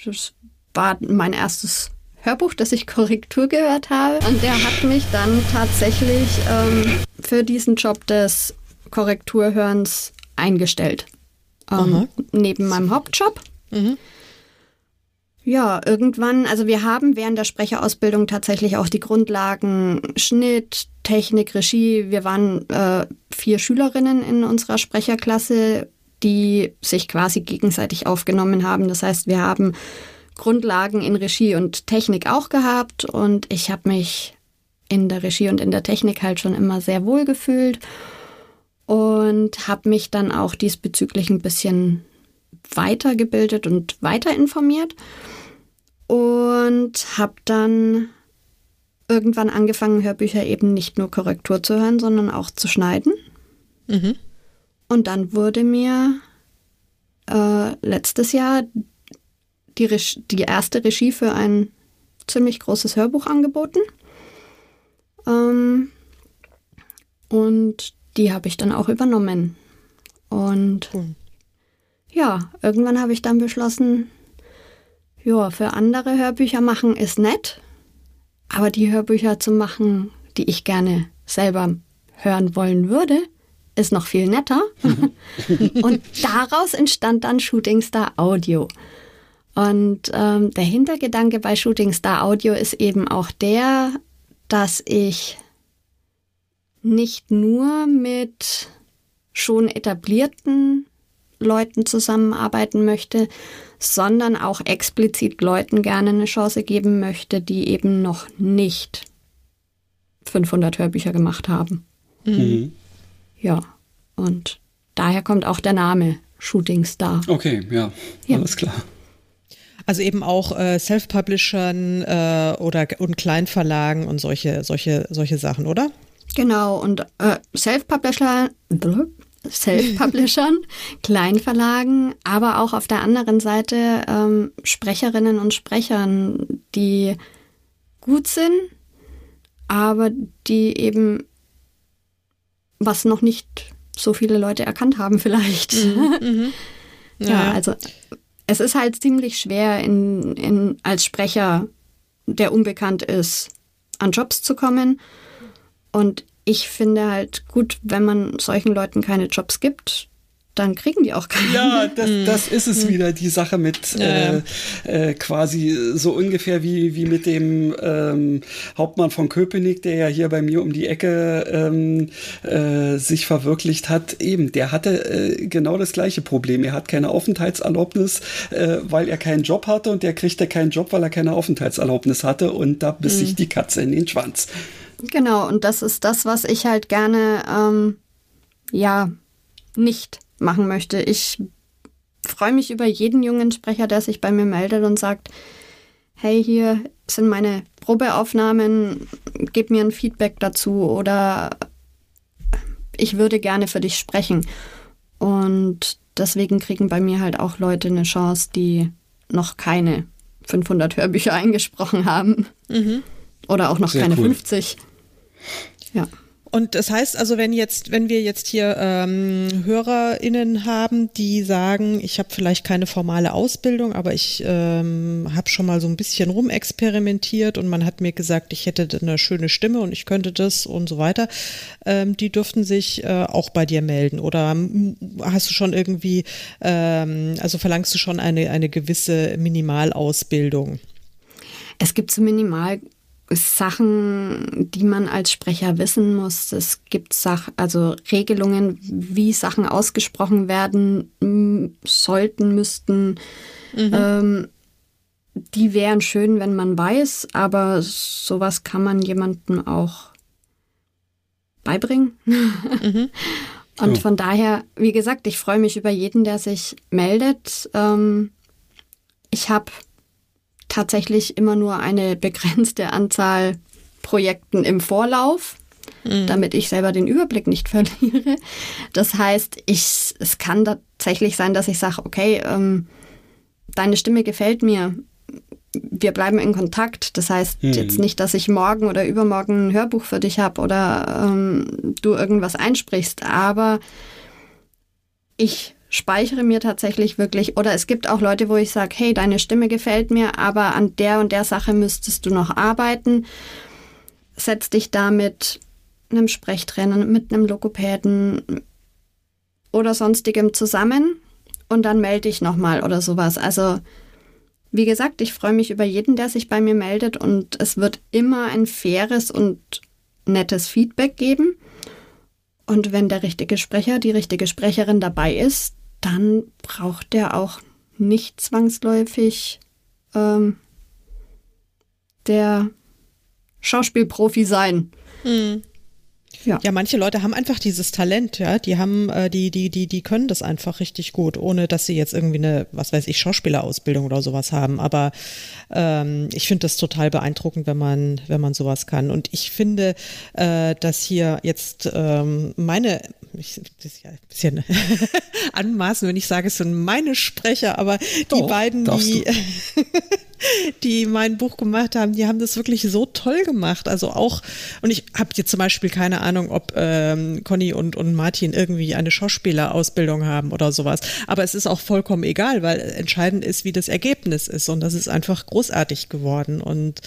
das war mein erstes Hörbuch, das ich Korrektur gehört habe. Und der hat mich dann tatsächlich ähm, für diesen Job des Korrekturhörens eingestellt. Ähm, neben meinem Hauptjob. Mhm. Ja, irgendwann, also wir haben während der Sprecherausbildung tatsächlich auch die Grundlagen Schnitt, Technik, Regie. Wir waren äh, vier Schülerinnen in unserer Sprecherklasse, die sich quasi gegenseitig aufgenommen haben. Das heißt, wir haben Grundlagen in Regie und Technik auch gehabt und ich habe mich in der Regie und in der Technik halt schon immer sehr wohl gefühlt und habe mich dann auch diesbezüglich ein bisschen weitergebildet und weiter informiert und habe dann irgendwann angefangen, Hörbücher eben nicht nur Korrektur zu hören, sondern auch zu schneiden. Mhm. Und dann wurde mir äh, letztes Jahr die, die erste Regie für ein ziemlich großes Hörbuch angeboten. Ähm, und die habe ich dann auch übernommen. Und cool. Ja, irgendwann habe ich dann beschlossen, ja, für andere Hörbücher machen ist nett, aber die Hörbücher zu machen, die ich gerne selber hören wollen würde, ist noch viel netter. und daraus entstand dann Shooting Star Audio. Und ähm, der Hintergedanke bei Shooting Star Audio ist eben auch der, dass ich nicht nur mit schon etablierten Leuten zusammenarbeiten möchte, sondern auch explizit Leuten gerne eine Chance geben möchte, die eben noch nicht 500 Hörbücher gemacht haben. Mhm. Ja, und daher kommt auch der Name Shooting Star. Okay, ja, ja. alles klar. Also eben auch äh, Self-Publishern äh, oder und Kleinverlagen und solche, solche, solche Sachen, oder? Genau, und äh, Self-Publisher, Self-Publishern, Kleinverlagen, aber auch auf der anderen Seite ähm, Sprecherinnen und Sprechern, die gut sind, aber die eben was noch nicht so viele Leute erkannt haben vielleicht. Mhm, mhm. Ja, ja, also es ist halt ziemlich schwer, in, in, als Sprecher, der unbekannt ist, an Jobs zu kommen. Und ich finde halt gut, wenn man solchen Leuten keine Jobs gibt, dann kriegen die auch keine. Ja, das, mhm. das ist es mhm. wieder, die Sache mit äh, äh, quasi so ungefähr wie, wie mit dem ähm, Hauptmann von Köpenick, der ja hier bei mir um die Ecke ähm, äh, sich verwirklicht hat. Eben, der hatte äh, genau das gleiche Problem. Er hat keine Aufenthaltserlaubnis, äh, weil er keinen Job hatte und der kriegte keinen Job, weil er keine Aufenthaltserlaubnis hatte und da biss sich mhm. die Katze in den Schwanz. Genau, und das ist das, was ich halt gerne, ähm, ja, nicht machen möchte. Ich freue mich über jeden jungen Sprecher, der sich bei mir meldet und sagt, hey, hier sind meine Probeaufnahmen, gib mir ein Feedback dazu oder ich würde gerne für dich sprechen. Und deswegen kriegen bei mir halt auch Leute eine Chance, die noch keine 500 Hörbücher eingesprochen haben. Mhm. Oder auch noch Sehr keine cool. 50. Ja. Und das heißt also, wenn jetzt, wenn wir jetzt hier ähm, HörerInnen haben, die sagen, ich habe vielleicht keine formale Ausbildung, aber ich ähm, habe schon mal so ein bisschen rumexperimentiert und man hat mir gesagt, ich hätte eine schöne Stimme und ich könnte das und so weiter, ähm, die dürften sich äh, auch bei dir melden. Oder hast du schon irgendwie, ähm, also verlangst du schon eine, eine gewisse Minimalausbildung? Es gibt so minimal Sachen, die man als Sprecher wissen muss. Es gibt Sach also Regelungen, wie Sachen ausgesprochen werden sollten, müssten. Mhm. Ähm, die wären schön, wenn man weiß, aber sowas kann man jemandem auch beibringen. Mhm. Und oh. von daher, wie gesagt, ich freue mich über jeden, der sich meldet. Ähm, ich habe tatsächlich immer nur eine begrenzte Anzahl Projekten im Vorlauf. mhm. damit ich selber den Überblick nicht verliere. Das heißt, ich, es kann tatsächlich sein, dass ich sage, okay, ähm, deine Stimme gefällt mir. Wir bleiben in Kontakt. Das heißt mhm. jetzt nicht, dass ich morgen oder übermorgen ein Hörbuch für dich habe oder ähm, du irgendwas einsprichst, aber ich speichere mir tatsächlich wirklich, oder es gibt auch Leute, wo ich sage, hey, deine Stimme gefällt mir, aber an der und der Sache müsstest du noch arbeiten. Setz dich da mit einem Sprechtrainer, mit einem Logopäden oder sonstigem zusammen und dann melde ich nochmal oder sowas. Also, wie gesagt, ich freue mich über jeden, der sich bei mir meldet und es wird immer ein faires und nettes Feedback geben. Und wenn der richtige Sprecher, die richtige Sprecherin dabei ist, dann braucht der auch nicht zwangsläufig ähm, der Schauspielprofi sein. Mhm. Ja. ja, manche Leute haben einfach dieses Talent, ja, die haben, äh, die, die, die, die können das einfach richtig gut, ohne dass sie jetzt irgendwie eine, was weiß ich, Schauspielerausbildung oder sowas haben. Aber ähm, ich finde das total beeindruckend, wenn man, wenn man sowas kann. Und ich finde, äh, dass hier jetzt ähm, meine, ich, das ist ja ein bisschen anmaßen, wenn ich sage, es sind meine Sprecher, aber Doch, die beiden, die die mein Buch gemacht haben, die haben das wirklich so toll gemacht. Also auch, und ich habe jetzt zum Beispiel keine Ahnung, ob ähm, Conny und, und Martin irgendwie eine Schauspielerausbildung haben oder sowas. Aber es ist auch vollkommen egal, weil entscheidend ist, wie das Ergebnis ist. Und das ist einfach großartig geworden. Und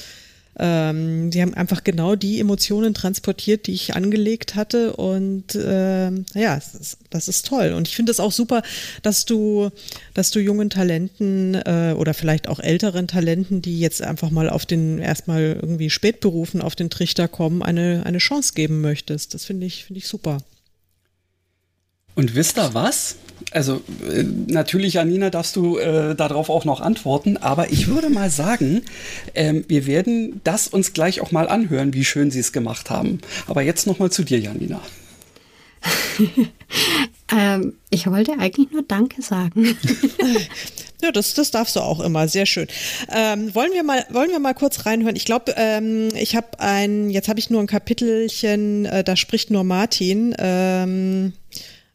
ähm, sie haben einfach genau die Emotionen transportiert, die ich angelegt hatte. Und äh, ja, das ist, das ist, toll. Und ich finde es auch super, dass du, dass du jungen Talenten äh, oder vielleicht auch älteren Talenten, die jetzt einfach mal auf den erstmal irgendwie Spätberufen auf den Trichter kommen, eine, eine Chance geben möchtest. Das finde ich, finde ich super. Und wisst ihr was? Also äh, natürlich, Janina, darfst du äh, darauf auch noch antworten, aber ich würde mal sagen, ähm, wir werden das uns gleich auch mal anhören, wie schön sie es gemacht haben. Aber jetzt noch mal zu dir, Janina. ähm, ich wollte eigentlich nur Danke sagen. Ja, das, das darfst du auch immer. Sehr schön. Ähm, wollen wir mal, wollen wir mal kurz reinhören? Ich glaube, ähm, ich habe ein, jetzt habe ich nur ein Kapitelchen, äh, da spricht nur Martin. Ähm,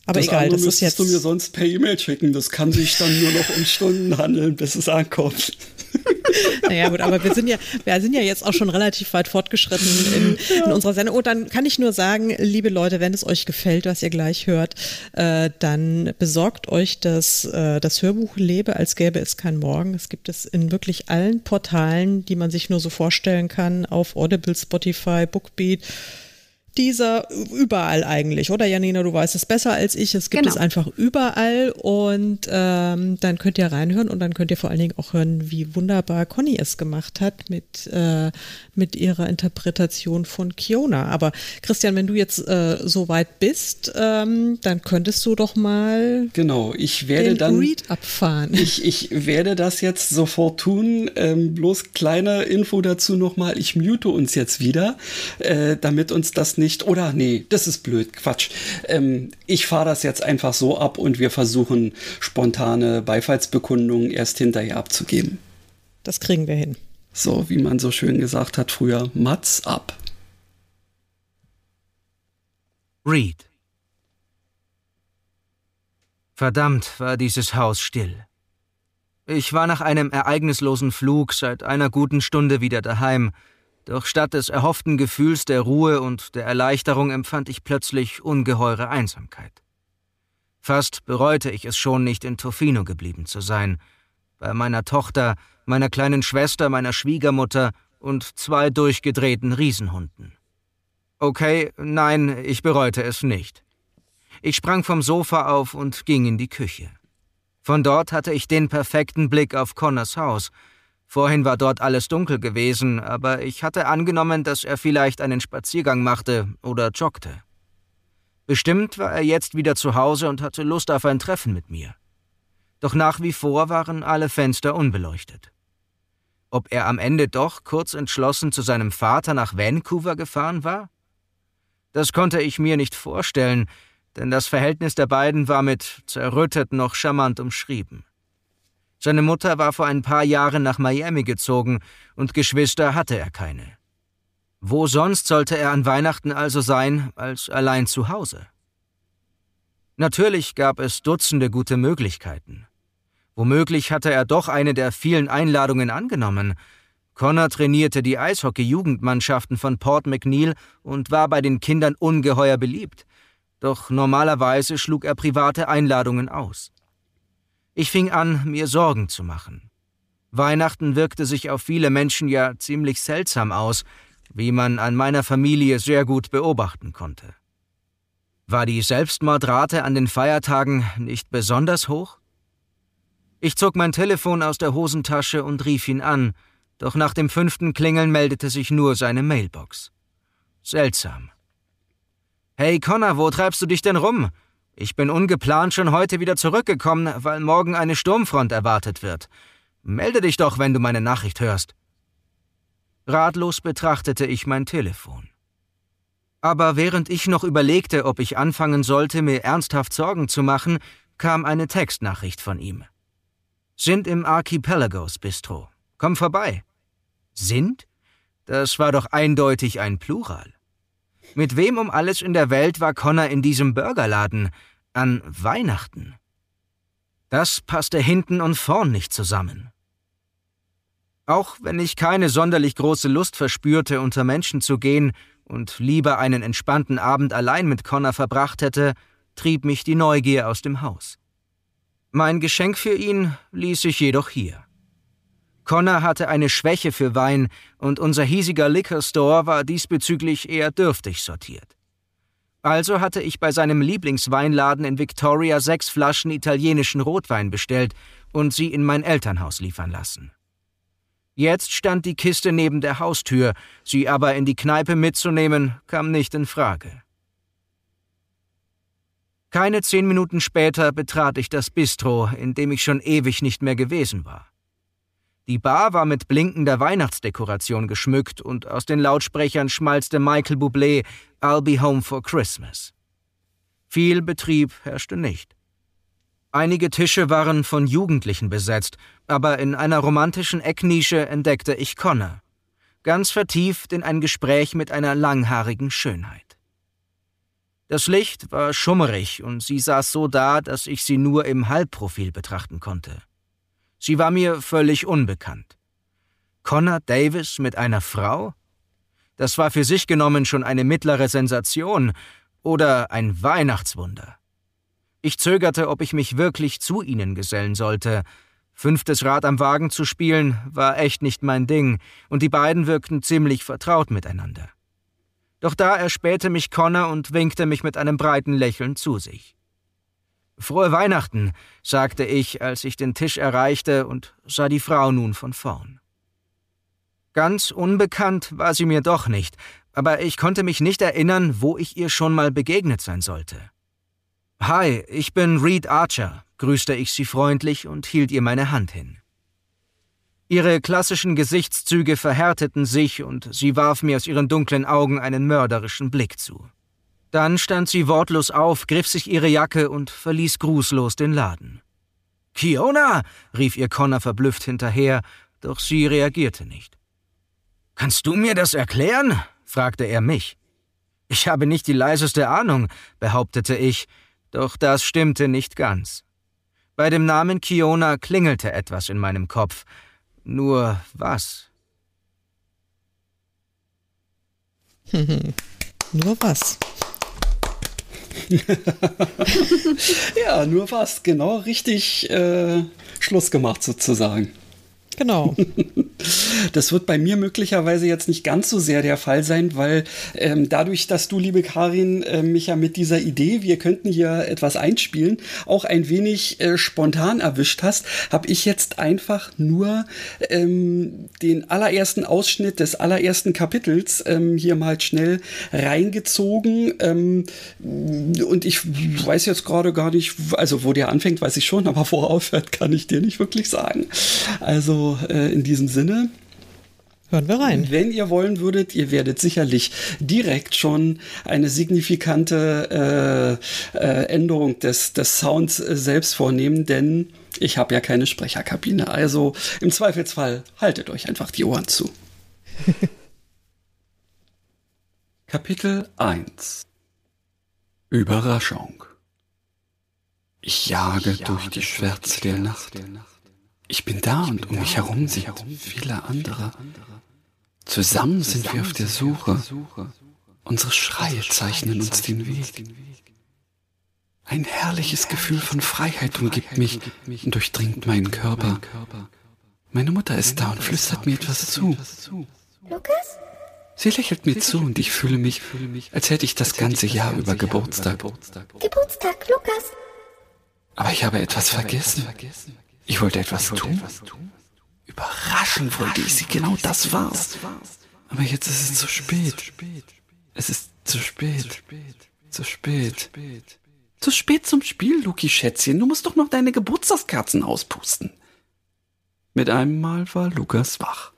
aber das egal, das ist jetzt. du mir sonst per E-Mail schicken. Das kann sich dann nur noch um Stunden handeln, bis es ankommt. naja, gut, aber wir sind ja, wir sind ja jetzt auch schon relativ weit fortgeschritten in, ja. in unserer Sendung. Und dann kann ich nur sagen, liebe Leute, wenn es euch gefällt, was ihr gleich hört, äh, dann besorgt euch das, äh, das Hörbuch Lebe, als gäbe es kein Morgen. Es gibt es in wirklich allen Portalen, die man sich nur so vorstellen kann, auf Audible, Spotify, Bookbeat dieser überall eigentlich, oder Janina, du weißt es besser als ich. Es gibt genau. es einfach überall und ähm, dann könnt ihr reinhören und dann könnt ihr vor allen Dingen auch hören, wie wunderbar Conny es gemacht hat mit, äh, mit ihrer Interpretation von Kiona. Aber Christian, wenn du jetzt äh, so weit bist, ähm, dann könntest du doch mal genau, ich werde den dann Read abfahren. Ich, ich werde das jetzt sofort tun. Ähm, bloß kleine Info dazu nochmal. Ich mute uns jetzt wieder, äh, damit uns das nicht, oder nee, das ist blöd, Quatsch. Ähm, ich fahre das jetzt einfach so ab und wir versuchen spontane Beifallsbekundungen erst hinterher abzugeben. Das kriegen wir hin. So, wie man so schön gesagt hat früher, Mats ab. Reed. Verdammt war dieses Haus still. Ich war nach einem ereignislosen Flug seit einer guten Stunde wieder daheim, doch statt des erhofften Gefühls der Ruhe und der Erleichterung empfand ich plötzlich ungeheure Einsamkeit. Fast bereute ich es schon, nicht in Tofino geblieben zu sein, bei meiner Tochter, meiner kleinen Schwester, meiner Schwiegermutter und zwei durchgedrehten Riesenhunden. Okay, nein, ich bereute es nicht. Ich sprang vom Sofa auf und ging in die Küche. Von dort hatte ich den perfekten Blick auf Connors Haus, Vorhin war dort alles dunkel gewesen, aber ich hatte angenommen, dass er vielleicht einen Spaziergang machte oder joggte. Bestimmt war er jetzt wieder zu Hause und hatte Lust auf ein Treffen mit mir. Doch nach wie vor waren alle Fenster unbeleuchtet. Ob er am Ende doch kurz entschlossen zu seinem Vater nach Vancouver gefahren war? Das konnte ich mir nicht vorstellen, denn das Verhältnis der beiden war mit zerrüttet noch charmant umschrieben. Seine Mutter war vor ein paar Jahren nach Miami gezogen und Geschwister hatte er keine. Wo sonst sollte er an Weihnachten also sein, als allein zu Hause? Natürlich gab es Dutzende gute Möglichkeiten. Womöglich hatte er doch eine der vielen Einladungen angenommen. Connor trainierte die Eishockey-Jugendmannschaften von Port McNeil und war bei den Kindern ungeheuer beliebt. Doch normalerweise schlug er private Einladungen aus. Ich fing an, mir Sorgen zu machen. Weihnachten wirkte sich auf viele Menschen ja ziemlich seltsam aus, wie man an meiner Familie sehr gut beobachten konnte. War die Selbstmordrate an den Feiertagen nicht besonders hoch? Ich zog mein Telefon aus der Hosentasche und rief ihn an, doch nach dem fünften Klingeln meldete sich nur seine Mailbox. Seltsam. Hey Connor, wo treibst du dich denn rum? Ich bin ungeplant schon heute wieder zurückgekommen, weil morgen eine Sturmfront erwartet wird. Melde dich doch, wenn du meine Nachricht hörst. Ratlos betrachtete ich mein Telefon. Aber während ich noch überlegte, ob ich anfangen sollte, mir ernsthaft Sorgen zu machen, kam eine Textnachricht von ihm. Sind im Archipelagos Bistro. Komm vorbei. Sind? Das war doch eindeutig ein Plural. Mit wem um alles in der Welt war Connor in diesem Burgerladen? An Weihnachten. Das passte hinten und vorn nicht zusammen. Auch wenn ich keine sonderlich große Lust verspürte, unter Menschen zu gehen und lieber einen entspannten Abend allein mit Connor verbracht hätte, trieb mich die Neugier aus dem Haus. Mein Geschenk für ihn ließ ich jedoch hier. Connor hatte eine Schwäche für Wein und unser hiesiger Liquor Store war diesbezüglich eher dürftig sortiert. Also hatte ich bei seinem Lieblingsweinladen in Victoria sechs Flaschen italienischen Rotwein bestellt und sie in mein Elternhaus liefern lassen. Jetzt stand die Kiste neben der Haustür, sie aber in die Kneipe mitzunehmen, kam nicht in Frage. Keine zehn Minuten später betrat ich das Bistro, in dem ich schon ewig nicht mehr gewesen war. Die Bar war mit blinkender Weihnachtsdekoration geschmückt und aus den Lautsprechern schmalzte Michael Bublé I'll be home for Christmas. Viel Betrieb herrschte nicht. Einige Tische waren von Jugendlichen besetzt, aber in einer romantischen Ecknische entdeckte ich Connor, ganz vertieft in ein Gespräch mit einer langhaarigen Schönheit. Das Licht war schummerig und sie saß so da, dass ich sie nur im Halbprofil betrachten konnte. Sie war mir völlig unbekannt. Connor Davis mit einer Frau? Das war für sich genommen schon eine mittlere Sensation oder ein Weihnachtswunder. Ich zögerte, ob ich mich wirklich zu ihnen gesellen sollte. Fünftes Rad am Wagen zu spielen, war echt nicht mein Ding, und die beiden wirkten ziemlich vertraut miteinander. Doch da erspähte mich Connor und winkte mich mit einem breiten Lächeln zu sich. Frohe Weihnachten, sagte ich, als ich den Tisch erreichte und sah die Frau nun von vorn. Ganz unbekannt war sie mir doch nicht, aber ich konnte mich nicht erinnern, wo ich ihr schon mal begegnet sein sollte. Hi, ich bin Reed Archer, grüßte ich sie freundlich und hielt ihr meine Hand hin. Ihre klassischen Gesichtszüge verhärteten sich und sie warf mir aus ihren dunklen Augen einen mörderischen Blick zu. Dann stand sie wortlos auf, griff sich ihre Jacke und verließ grußlos den Laden. Kiona! rief ihr Connor verblüfft hinterher, doch sie reagierte nicht. Kannst du mir das erklären? fragte er mich. Ich habe nicht die leiseste Ahnung, behauptete ich, doch das stimmte nicht ganz. Bei dem Namen Kiona klingelte etwas in meinem Kopf. Nur was? Nur was? ja, nur was. Genau richtig äh, Schluss gemacht sozusagen. Genau. Das wird bei mir möglicherweise jetzt nicht ganz so sehr der Fall sein, weil ähm, dadurch, dass du, liebe Karin, äh, mich ja mit dieser Idee, wir könnten hier etwas einspielen, auch ein wenig äh, spontan erwischt hast, habe ich jetzt einfach nur ähm, den allerersten Ausschnitt des allerersten Kapitels ähm, hier mal schnell reingezogen. Ähm, und ich weiß jetzt gerade gar nicht, also wo der anfängt, weiß ich schon, aber wo er aufhört, kann ich dir nicht wirklich sagen. Also äh, in diesem Sinne. Hören wir rein. Wenn ihr wollen würdet, ihr werdet sicherlich direkt schon eine signifikante äh, äh, Änderung des, des Sounds äh, selbst vornehmen, denn ich habe ja keine Sprecherkabine. Also im Zweifelsfall haltet euch einfach die Ohren zu. Kapitel 1 Überraschung Ich jage durch die Schwärze der Nacht. Ich bin da und um mich herum sind viele andere. Zusammen sind wir auf der Suche. Unsere Schreie zeichnen uns den Weg. Ein herrliches Gefühl von Freiheit umgibt mich und durchdringt meinen Körper. Meine Mutter ist da und flüstert mir etwas zu. Lukas? Sie lächelt mir zu und ich fühle mich, als hätte ich das ganze Jahr über Geburtstag. Geburtstag, Lukas. Aber ich habe etwas vergessen. Ich wollte etwas tun. Überraschen wollte ich sie, genau das war's. Aber jetzt ist es zu spät. Es ist zu spät. Zu spät. Zu spät zum Spiel, Luki Schätzchen. Du musst doch noch deine Geburtstagskerzen auspusten. Mit einem Mal war Lukas wach.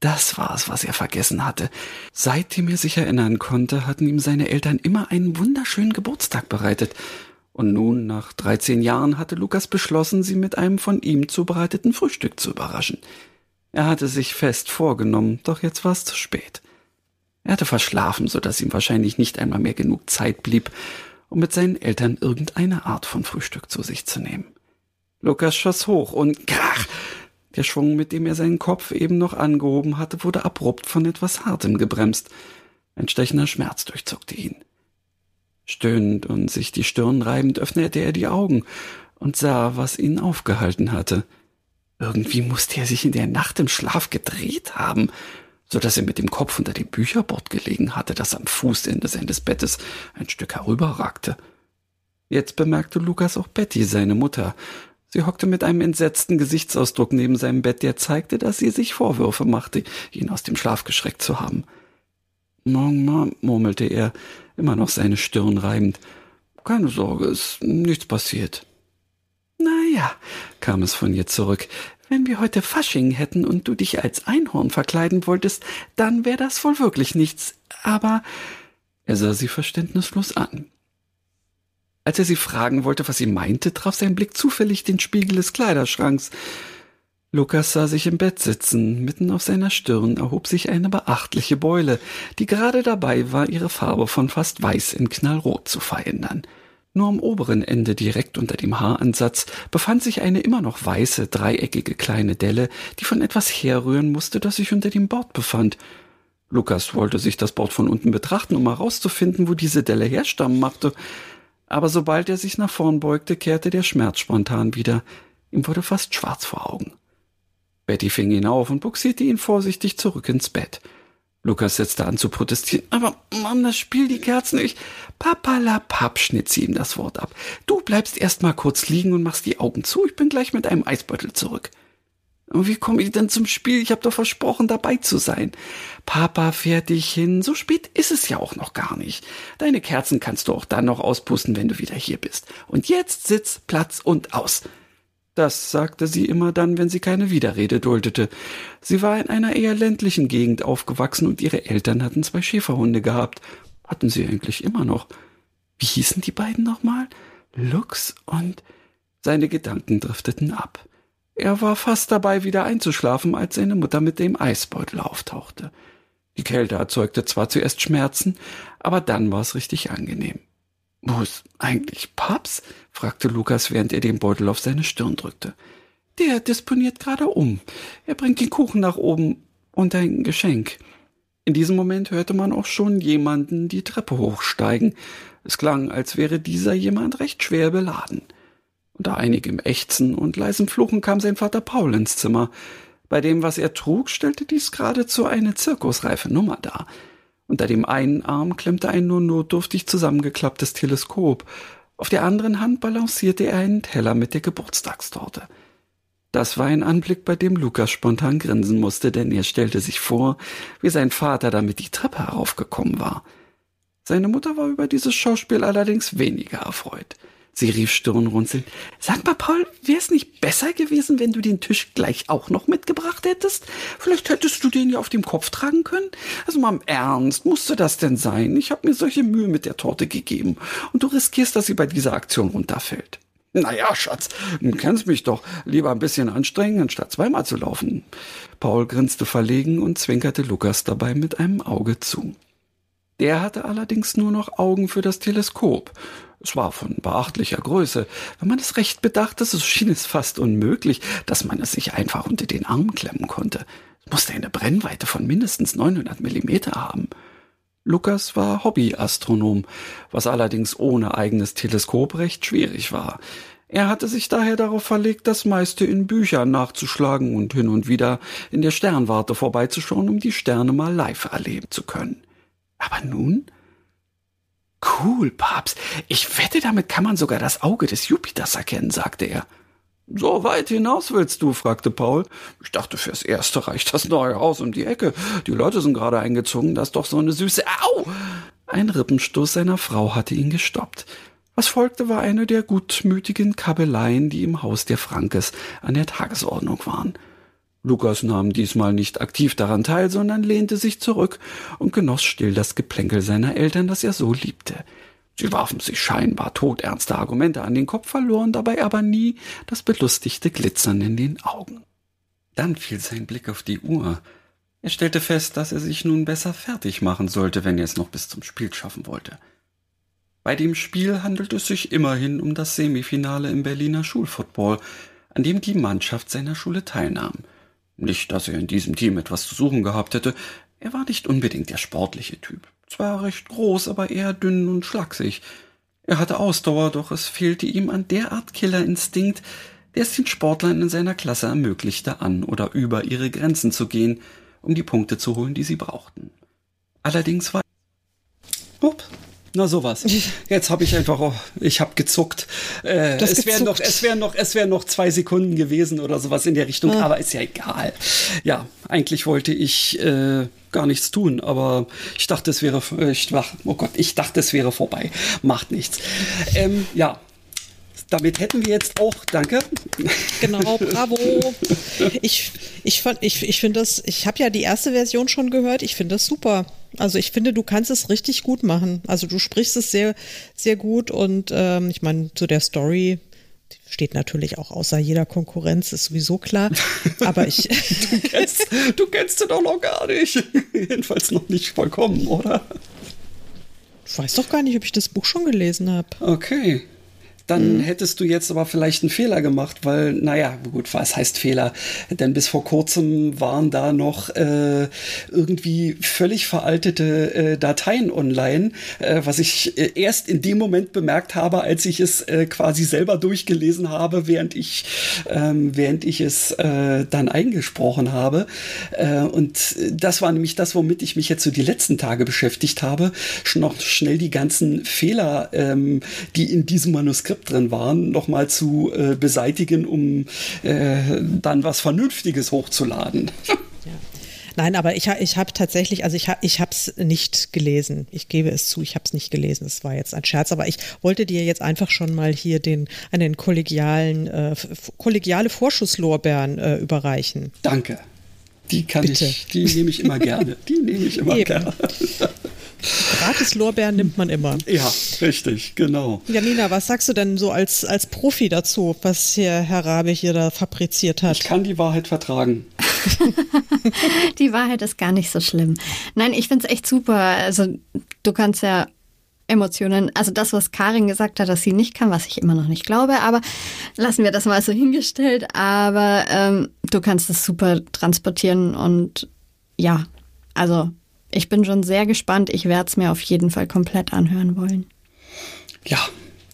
Das war's, was er vergessen hatte. Seitdem er sich erinnern konnte, hatten ihm seine Eltern immer einen wunderschönen Geburtstag bereitet. Und nun, nach 13 Jahren, hatte Lukas beschlossen, sie mit einem von ihm zubereiteten Frühstück zu überraschen. Er hatte sich fest vorgenommen, doch jetzt war es zu spät. Er hatte verschlafen, so dass ihm wahrscheinlich nicht einmal mehr genug Zeit blieb, um mit seinen Eltern irgendeine Art von Frühstück zu sich zu nehmen. Lukas schoss hoch und krach, der Schwung, mit dem er seinen Kopf eben noch angehoben hatte, wurde abrupt von etwas Hartem gebremst. Ein stechender Schmerz durchzuckte ihn. Stöhnend und sich die Stirn reibend öffnete er die Augen und sah, was ihn aufgehalten hatte. Irgendwie musste er sich in der Nacht im Schlaf gedreht haben, so dass er mit dem Kopf unter dem Bücherbord gelegen hatte, das am Fußende seines Bettes ein Stück herüberragte. Jetzt bemerkte Lukas auch Betty, seine Mutter, Sie hockte mit einem entsetzten Gesichtsausdruck neben seinem Bett, der zeigte, dass sie sich Vorwürfe machte, ihn aus dem Schlaf geschreckt zu haben. Morgen, Mom, murmelte er, immer noch seine Stirn reibend. Keine Sorge, ist nichts passiert. Na ja, kam es von ihr zurück. Wenn wir heute Fasching hätten und du dich als Einhorn verkleiden wolltest, dann wäre das wohl wirklich nichts. Aber er sah sie verständnislos an. Als er sie fragen wollte, was sie meinte, traf sein Blick zufällig den Spiegel des Kleiderschranks. Lukas sah sich im Bett sitzen, mitten auf seiner Stirn erhob sich eine beachtliche Beule, die gerade dabei war, ihre Farbe von fast weiß in knallrot zu verändern. Nur am oberen Ende, direkt unter dem Haaransatz, befand sich eine immer noch weiße, dreieckige kleine Delle, die von etwas herrühren musste, das sich unter dem Bord befand. Lukas wollte sich das Bord von unten betrachten, um herauszufinden, wo diese Delle herstammen machte aber sobald er sich nach vorn beugte, kehrte der Schmerz spontan wieder. Ihm wurde fast schwarz vor Augen. Betty fing ihn auf und buxierte ihn vorsichtig zurück ins Bett. Lukas setzte an zu protestieren. Aber Mom, das Spiel die Kerzen nicht. Papalapap, schnitt sie ihm das Wort ab. Du bleibst erst mal kurz liegen und machst die Augen zu. Ich bin gleich mit einem Eisbeutel zurück. Und wie komme ich denn zum Spiel? Ich habe doch versprochen, dabei zu sein. Papa fährt dich hin. So spät ist es ja auch noch gar nicht. Deine Kerzen kannst du auch dann noch auspusten, wenn du wieder hier bist. Und jetzt Sitz, Platz und aus. Das sagte sie immer dann, wenn sie keine Widerrede duldete. Sie war in einer eher ländlichen Gegend aufgewachsen und ihre Eltern hatten zwei Schäferhunde gehabt. Hatten sie eigentlich immer noch. Wie hießen die beiden nochmal? Lux und seine Gedanken drifteten ab. Er war fast dabei, wieder einzuschlafen, als seine Mutter mit dem Eisbeutel auftauchte. Die Kälte erzeugte zwar zuerst Schmerzen, aber dann war es richtig angenehm. Wo ist eigentlich Paps? fragte Lukas, während er den Beutel auf seine Stirn drückte. Der disponiert gerade um. Er bringt den Kuchen nach oben und ein Geschenk. In diesem Moment hörte man auch schon jemanden die Treppe hochsteigen. Es klang, als wäre dieser jemand recht schwer beladen. Unter einigem Ächzen und leisem Fluchen kam sein Vater Paul ins Zimmer. Bei dem, was er trug, stellte dies geradezu eine zirkusreife Nummer dar. Unter dem einen Arm klemmte ein nur notdürftig zusammengeklapptes Teleskop. Auf der anderen Hand balancierte er einen Teller mit der Geburtstagstorte. Das war ein Anblick, bei dem Lukas spontan grinsen musste, denn er stellte sich vor, wie sein Vater damit die Treppe heraufgekommen war. Seine Mutter war über dieses Schauspiel allerdings weniger erfreut. Sie rief stirnrunzelnd. Sag mal, Paul, wäre es nicht besser gewesen, wenn du den Tisch gleich auch noch mitgebracht hättest? Vielleicht hättest du den ja auf dem Kopf tragen können. Also mal im Ernst, musste das denn sein? Ich habe mir solche Mühe mit der Torte gegeben. Und du riskierst, dass sie bei dieser Aktion runterfällt. Naja, Schatz, du kennst mich doch. Lieber ein bisschen anstrengen, anstatt zweimal zu laufen. Paul grinste verlegen und zwinkerte Lukas dabei mit einem Auge zu. Der hatte allerdings nur noch Augen für das Teleskop. Es war von beachtlicher Größe. Wenn man es recht bedachte, so schien es fast unmöglich, dass man es sich einfach unter den Arm klemmen konnte. Es musste eine Brennweite von mindestens 900 Millimeter haben. Lukas war Hobbyastronom, was allerdings ohne eigenes Teleskop recht schwierig war. Er hatte sich daher darauf verlegt, das meiste in Büchern nachzuschlagen und hin und wieder in der Sternwarte vorbeizuschauen, um die Sterne mal live erleben zu können. Aber nun? Cool, Papst. Ich wette, damit kann man sogar das Auge des Jupiters erkennen, sagte er. So weit hinaus willst du? fragte Paul. Ich dachte, fürs Erste reicht das neue Haus um die Ecke. Die Leute sind gerade eingezogen, das ist doch so eine süße. Au! Ein Rippenstoß seiner Frau hatte ihn gestoppt. Was folgte, war eine der gutmütigen Kabeleien, die im Haus der Frankes an der Tagesordnung waren. Lukas nahm diesmal nicht aktiv daran teil, sondern lehnte sich zurück und genoss still das Geplänkel seiner Eltern, das er so liebte. Sie warfen sich scheinbar todernste Argumente an den Kopf, verloren dabei aber nie das belustigte Glitzern in den Augen. Dann fiel sein Blick auf die Uhr. Er stellte fest, dass er sich nun besser fertig machen sollte, wenn er es noch bis zum Spiel schaffen wollte. Bei dem Spiel handelt es sich immerhin um das Semifinale im Berliner Schulfootball, an dem die Mannschaft seiner Schule teilnahm. Nicht, dass er in diesem Team etwas zu suchen gehabt hätte, er war nicht unbedingt der sportliche Typ. Zwar recht groß, aber eher dünn und schlaksig. Er hatte Ausdauer, doch es fehlte ihm an der Art Killerinstinkt, der es den Sportlern in seiner Klasse ermöglichte, an oder über ihre Grenzen zu gehen, um die Punkte zu holen, die sie brauchten. Allerdings war. Upp, na sowas. Jetzt habe ich einfach, oh, ich habe gezuckt. Äh, es wären noch, es wären noch, es wären noch zwei Sekunden gewesen oder sowas in der Richtung, ah. aber ist ja egal. Ja, eigentlich wollte ich äh, gar nichts tun, aber ich dachte, es wäre, ich, oh Gott, ich dachte, es wäre vorbei. Macht nichts. Ähm, ja, damit hätten wir jetzt auch, danke. Genau, bravo. Ich, ich, ich, ich finde das, ich habe ja die erste Version schon gehört, ich finde das super. Also ich finde, du kannst es richtig gut machen. Also du sprichst es sehr, sehr gut und ähm, ich meine, zu der Story steht natürlich auch außer jeder Konkurrenz, ist sowieso klar. Aber ich. du, kennst, du kennst sie doch noch gar nicht. Jedenfalls noch nicht vollkommen, oder? Ich weiß doch gar nicht, ob ich das Buch schon gelesen habe. Okay dann mhm. hättest du jetzt aber vielleicht einen Fehler gemacht, weil, naja, gut, was heißt Fehler? Denn bis vor kurzem waren da noch äh, irgendwie völlig veraltete äh, Dateien online, äh, was ich äh, erst in dem Moment bemerkt habe, als ich es äh, quasi selber durchgelesen habe, während ich, ähm, während ich es äh, dann eingesprochen habe. und das war nämlich das, womit ich mich jetzt so die letzten Tage beschäftigt habe, noch schnell die ganzen Fehler, ähm, die in diesem Manuskript Skript drin waren, nochmal zu äh, beseitigen, um äh, dann was Vernünftiges hochzuladen. Ja. Nein, aber ich, ich habe tatsächlich, also ich habe ich es nicht gelesen. Ich gebe es zu, ich habe es nicht gelesen. Es war jetzt ein Scherz, aber ich wollte dir jetzt einfach schon mal hier den einen kollegialen äh, kollegiale Vorschusslorbeeren äh, überreichen. Danke. Die kann Bitte. ich, die nehme ich immer gerne. Die nehme ich immer Eben. gerne. Gratis Lorbeeren nimmt man immer. Ja, richtig, genau. Janina, was sagst du denn so als, als Profi dazu, was hier Herr Rabe hier da fabriziert hat? Ich kann die Wahrheit vertragen. die Wahrheit ist gar nicht so schlimm. Nein, ich finde es echt super. Also du kannst ja Emotionen, also das, was Karin gesagt hat, dass sie nicht kann, was ich immer noch nicht glaube, aber lassen wir das mal so hingestellt. Aber ähm, du kannst es super transportieren und ja, also ich bin schon sehr gespannt. Ich werde es mir auf jeden Fall komplett anhören wollen. Ja,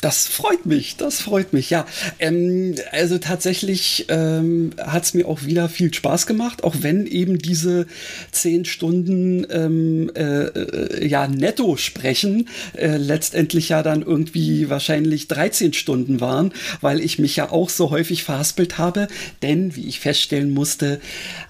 das freut mich, das freut mich, ja. Ähm, also tatsächlich ähm, hat es mir auch wieder viel Spaß gemacht, auch wenn eben diese zehn Stunden ähm, äh, äh, ja netto sprechen äh, letztendlich ja dann irgendwie wahrscheinlich 13 Stunden waren, weil ich mich ja auch so häufig verhaspelt habe. Denn, wie ich feststellen musste,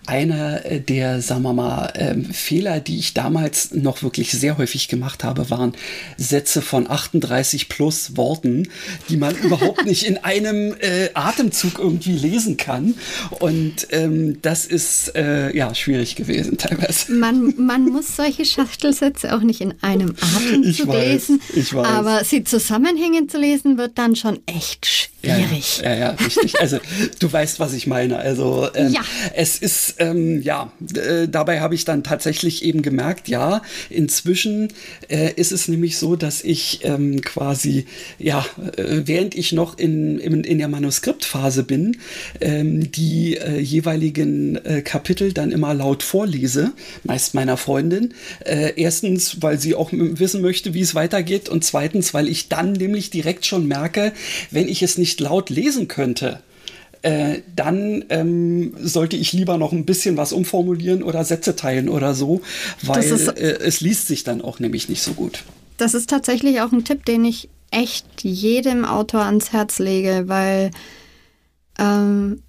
einer der, sagen wir mal, ähm, Fehler, die ich damals noch wirklich sehr häufig gemacht habe, waren Sätze von 38 plus Worten, die man überhaupt nicht in einem äh, Atemzug irgendwie lesen kann. Und ähm, das ist äh, ja schwierig gewesen teilweise. Man, man muss solche Schachtelsätze auch nicht in einem Atemzug weiß, lesen, aber sie zusammenhängend zu lesen wird dann schon echt schwierig schwierig. Ja, ja, ja, richtig. Also du weißt, was ich meine. Also ähm, Ja. es ist, ähm, ja, äh, dabei habe ich dann tatsächlich eben gemerkt, ja, inzwischen äh, ist es nämlich so, dass ich ähm, quasi, ja, äh, während ich noch in, in, in der Manuskriptphase bin, ähm, die äh, jeweiligen äh, Kapitel dann immer laut vorlese, meist meiner Freundin. Äh, erstens, weil sie auch wissen möchte, wie es weitergeht und zweitens, weil ich dann nämlich direkt schon merke, wenn ich es nicht laut lesen könnte, äh, dann ähm, sollte ich lieber noch ein bisschen was umformulieren oder Sätze teilen oder so, weil ist- äh, es liest sich dann auch nämlich nicht so gut. Das ist tatsächlich auch ein Tipp, den ich echt jedem Autor ans Herz lege, weil ähm,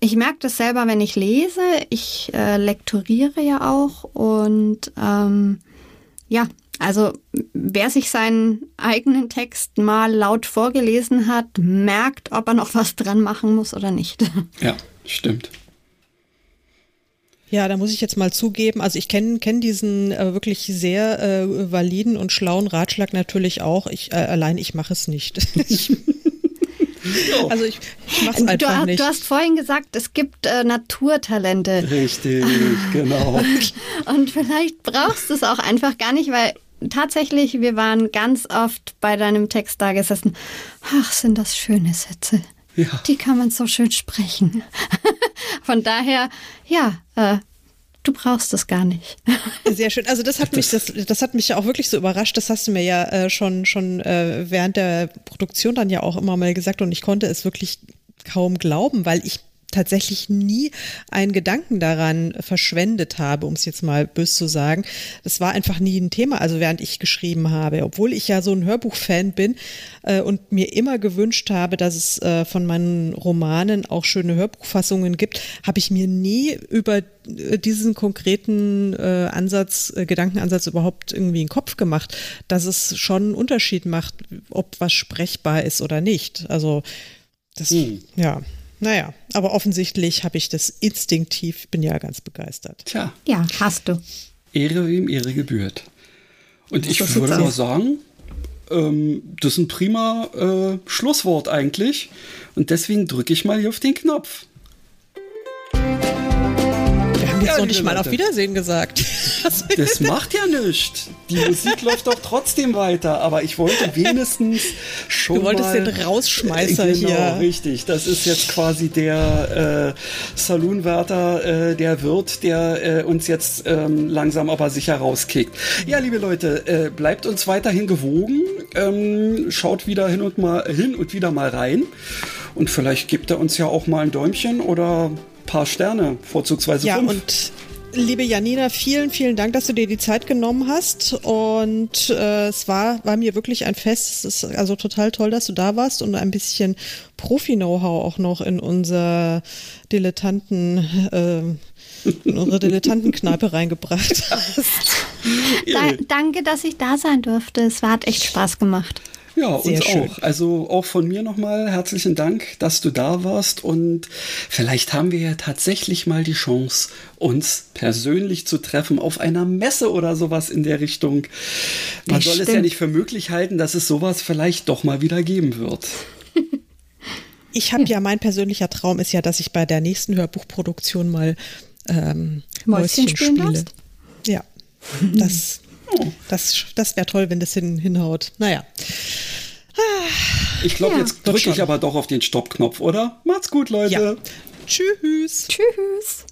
ich merke das selber, wenn ich lese. Ich äh, lektoriere ja auch und ähm, ja, also wer sich seinen eigenen Text mal laut vorgelesen hat, merkt, ob er noch was dran machen muss oder nicht. Ja, stimmt. Ja, da muss ich jetzt mal zugeben, also ich kenne kenn diesen äh, wirklich sehr äh, validen und schlauen Ratschlag natürlich auch. Ich, äh, allein ich mache es nicht. ich, also ich, ich mache es Du, einfach hast- nicht. du hast vorhin gesagt, es gibt äh, Naturtalente. Richtig, genau. Und vielleicht brauchst du es auch einfach gar nicht, weil tatsächlich, wir waren ganz oft bei deinem Text da gesessen. Ach, sind das schöne Sätze. Ja. Die kann man so schön sprechen. Von daher, ja, äh, du brauchst es gar nicht. Sehr schön. Also das hat mich, das, das hat mich ja auch wirklich so überrascht. Das hast du mir ja äh, schon schon äh, während der Produktion dann ja auch immer mal gesagt und ich konnte es wirklich kaum glauben, weil ich tatsächlich nie einen Gedanken daran verschwendet habe, um es jetzt mal bös zu sagen. Das war einfach nie ein Thema, also während ich geschrieben habe, obwohl ich ja so ein Hörbuchfan bin äh, und mir immer gewünscht habe, dass es äh, von meinen Romanen auch schöne Hörbuchfassungen gibt, habe ich mir nie über äh, diesen konkreten äh, Ansatz, äh, Gedankenansatz überhaupt irgendwie in den Kopf gemacht, dass es schon einen Unterschied macht, ob was sprechbar ist oder nicht. Also das, ja, naja, aber offensichtlich habe ich das instinktiv, bin ja ganz begeistert. Tja, Ja, hast du. Ehre wem Ehre gebührt. Und ich würde mal sagen, ähm, das ist ein prima äh, Schlusswort eigentlich. Und deswegen drücke ich mal hier auf den Knopf. Wir haben jetzt Ja, noch nicht mal auf Leute. Wiedersehen gesagt. Das macht ja nichts. Die Musik läuft doch trotzdem weiter, aber ich wollte wenigstens schon Du wolltest mal, den Rausschmeißer äh, genau, hier. richtig. Das ist jetzt quasi der äh, Saloonwärter, äh, der Wirt, der äh, uns jetzt ähm, langsam aber sicher rauskickt. Ja, liebe Leute, äh, bleibt uns weiterhin gewogen. Ähm, schaut wieder hin und mal hin und wieder mal rein. Und vielleicht gibt er uns ja auch mal ein Däumchen oder paar Sterne, vorzugsweise Ja, fünf. und liebe Janina, vielen, vielen Dank, dass du dir die Zeit genommen hast. Und äh, es war, war mir wirklich ein Fest. Es ist also total toll, dass du da warst und ein bisschen Profi-Know-how auch noch in unser Dilettanten, äh, in unsere Dilettantenkneipe reingebracht hast. Da, danke, dass ich da sein durfte. Es war, hat echt Spaß gemacht. Ja, Sehr uns schön. auch. Also auch von mir nochmal herzlichen Dank, dass du da warst und vielleicht haben wir ja tatsächlich mal die Chance, uns persönlich zu treffen auf einer Messe oder sowas in der Richtung. Man soll es ja nicht für möglich halten, dass es sowas vielleicht doch mal wieder geben wird. Ich habe ja, mein persönlicher Traum ist ja, dass ich bei der nächsten Hörbuchproduktion mal ähm, Mäuschen Mäuschen, spielen spiele. darfst? Ja, das, das, das wäre toll, wenn das hin, hinhaut. Naja, Ich glaube, Ja. jetzt drücke ich aber doch auf den Stoppknopf, oder? Macht's gut, Leute. ja. Tschüss. Tschüss.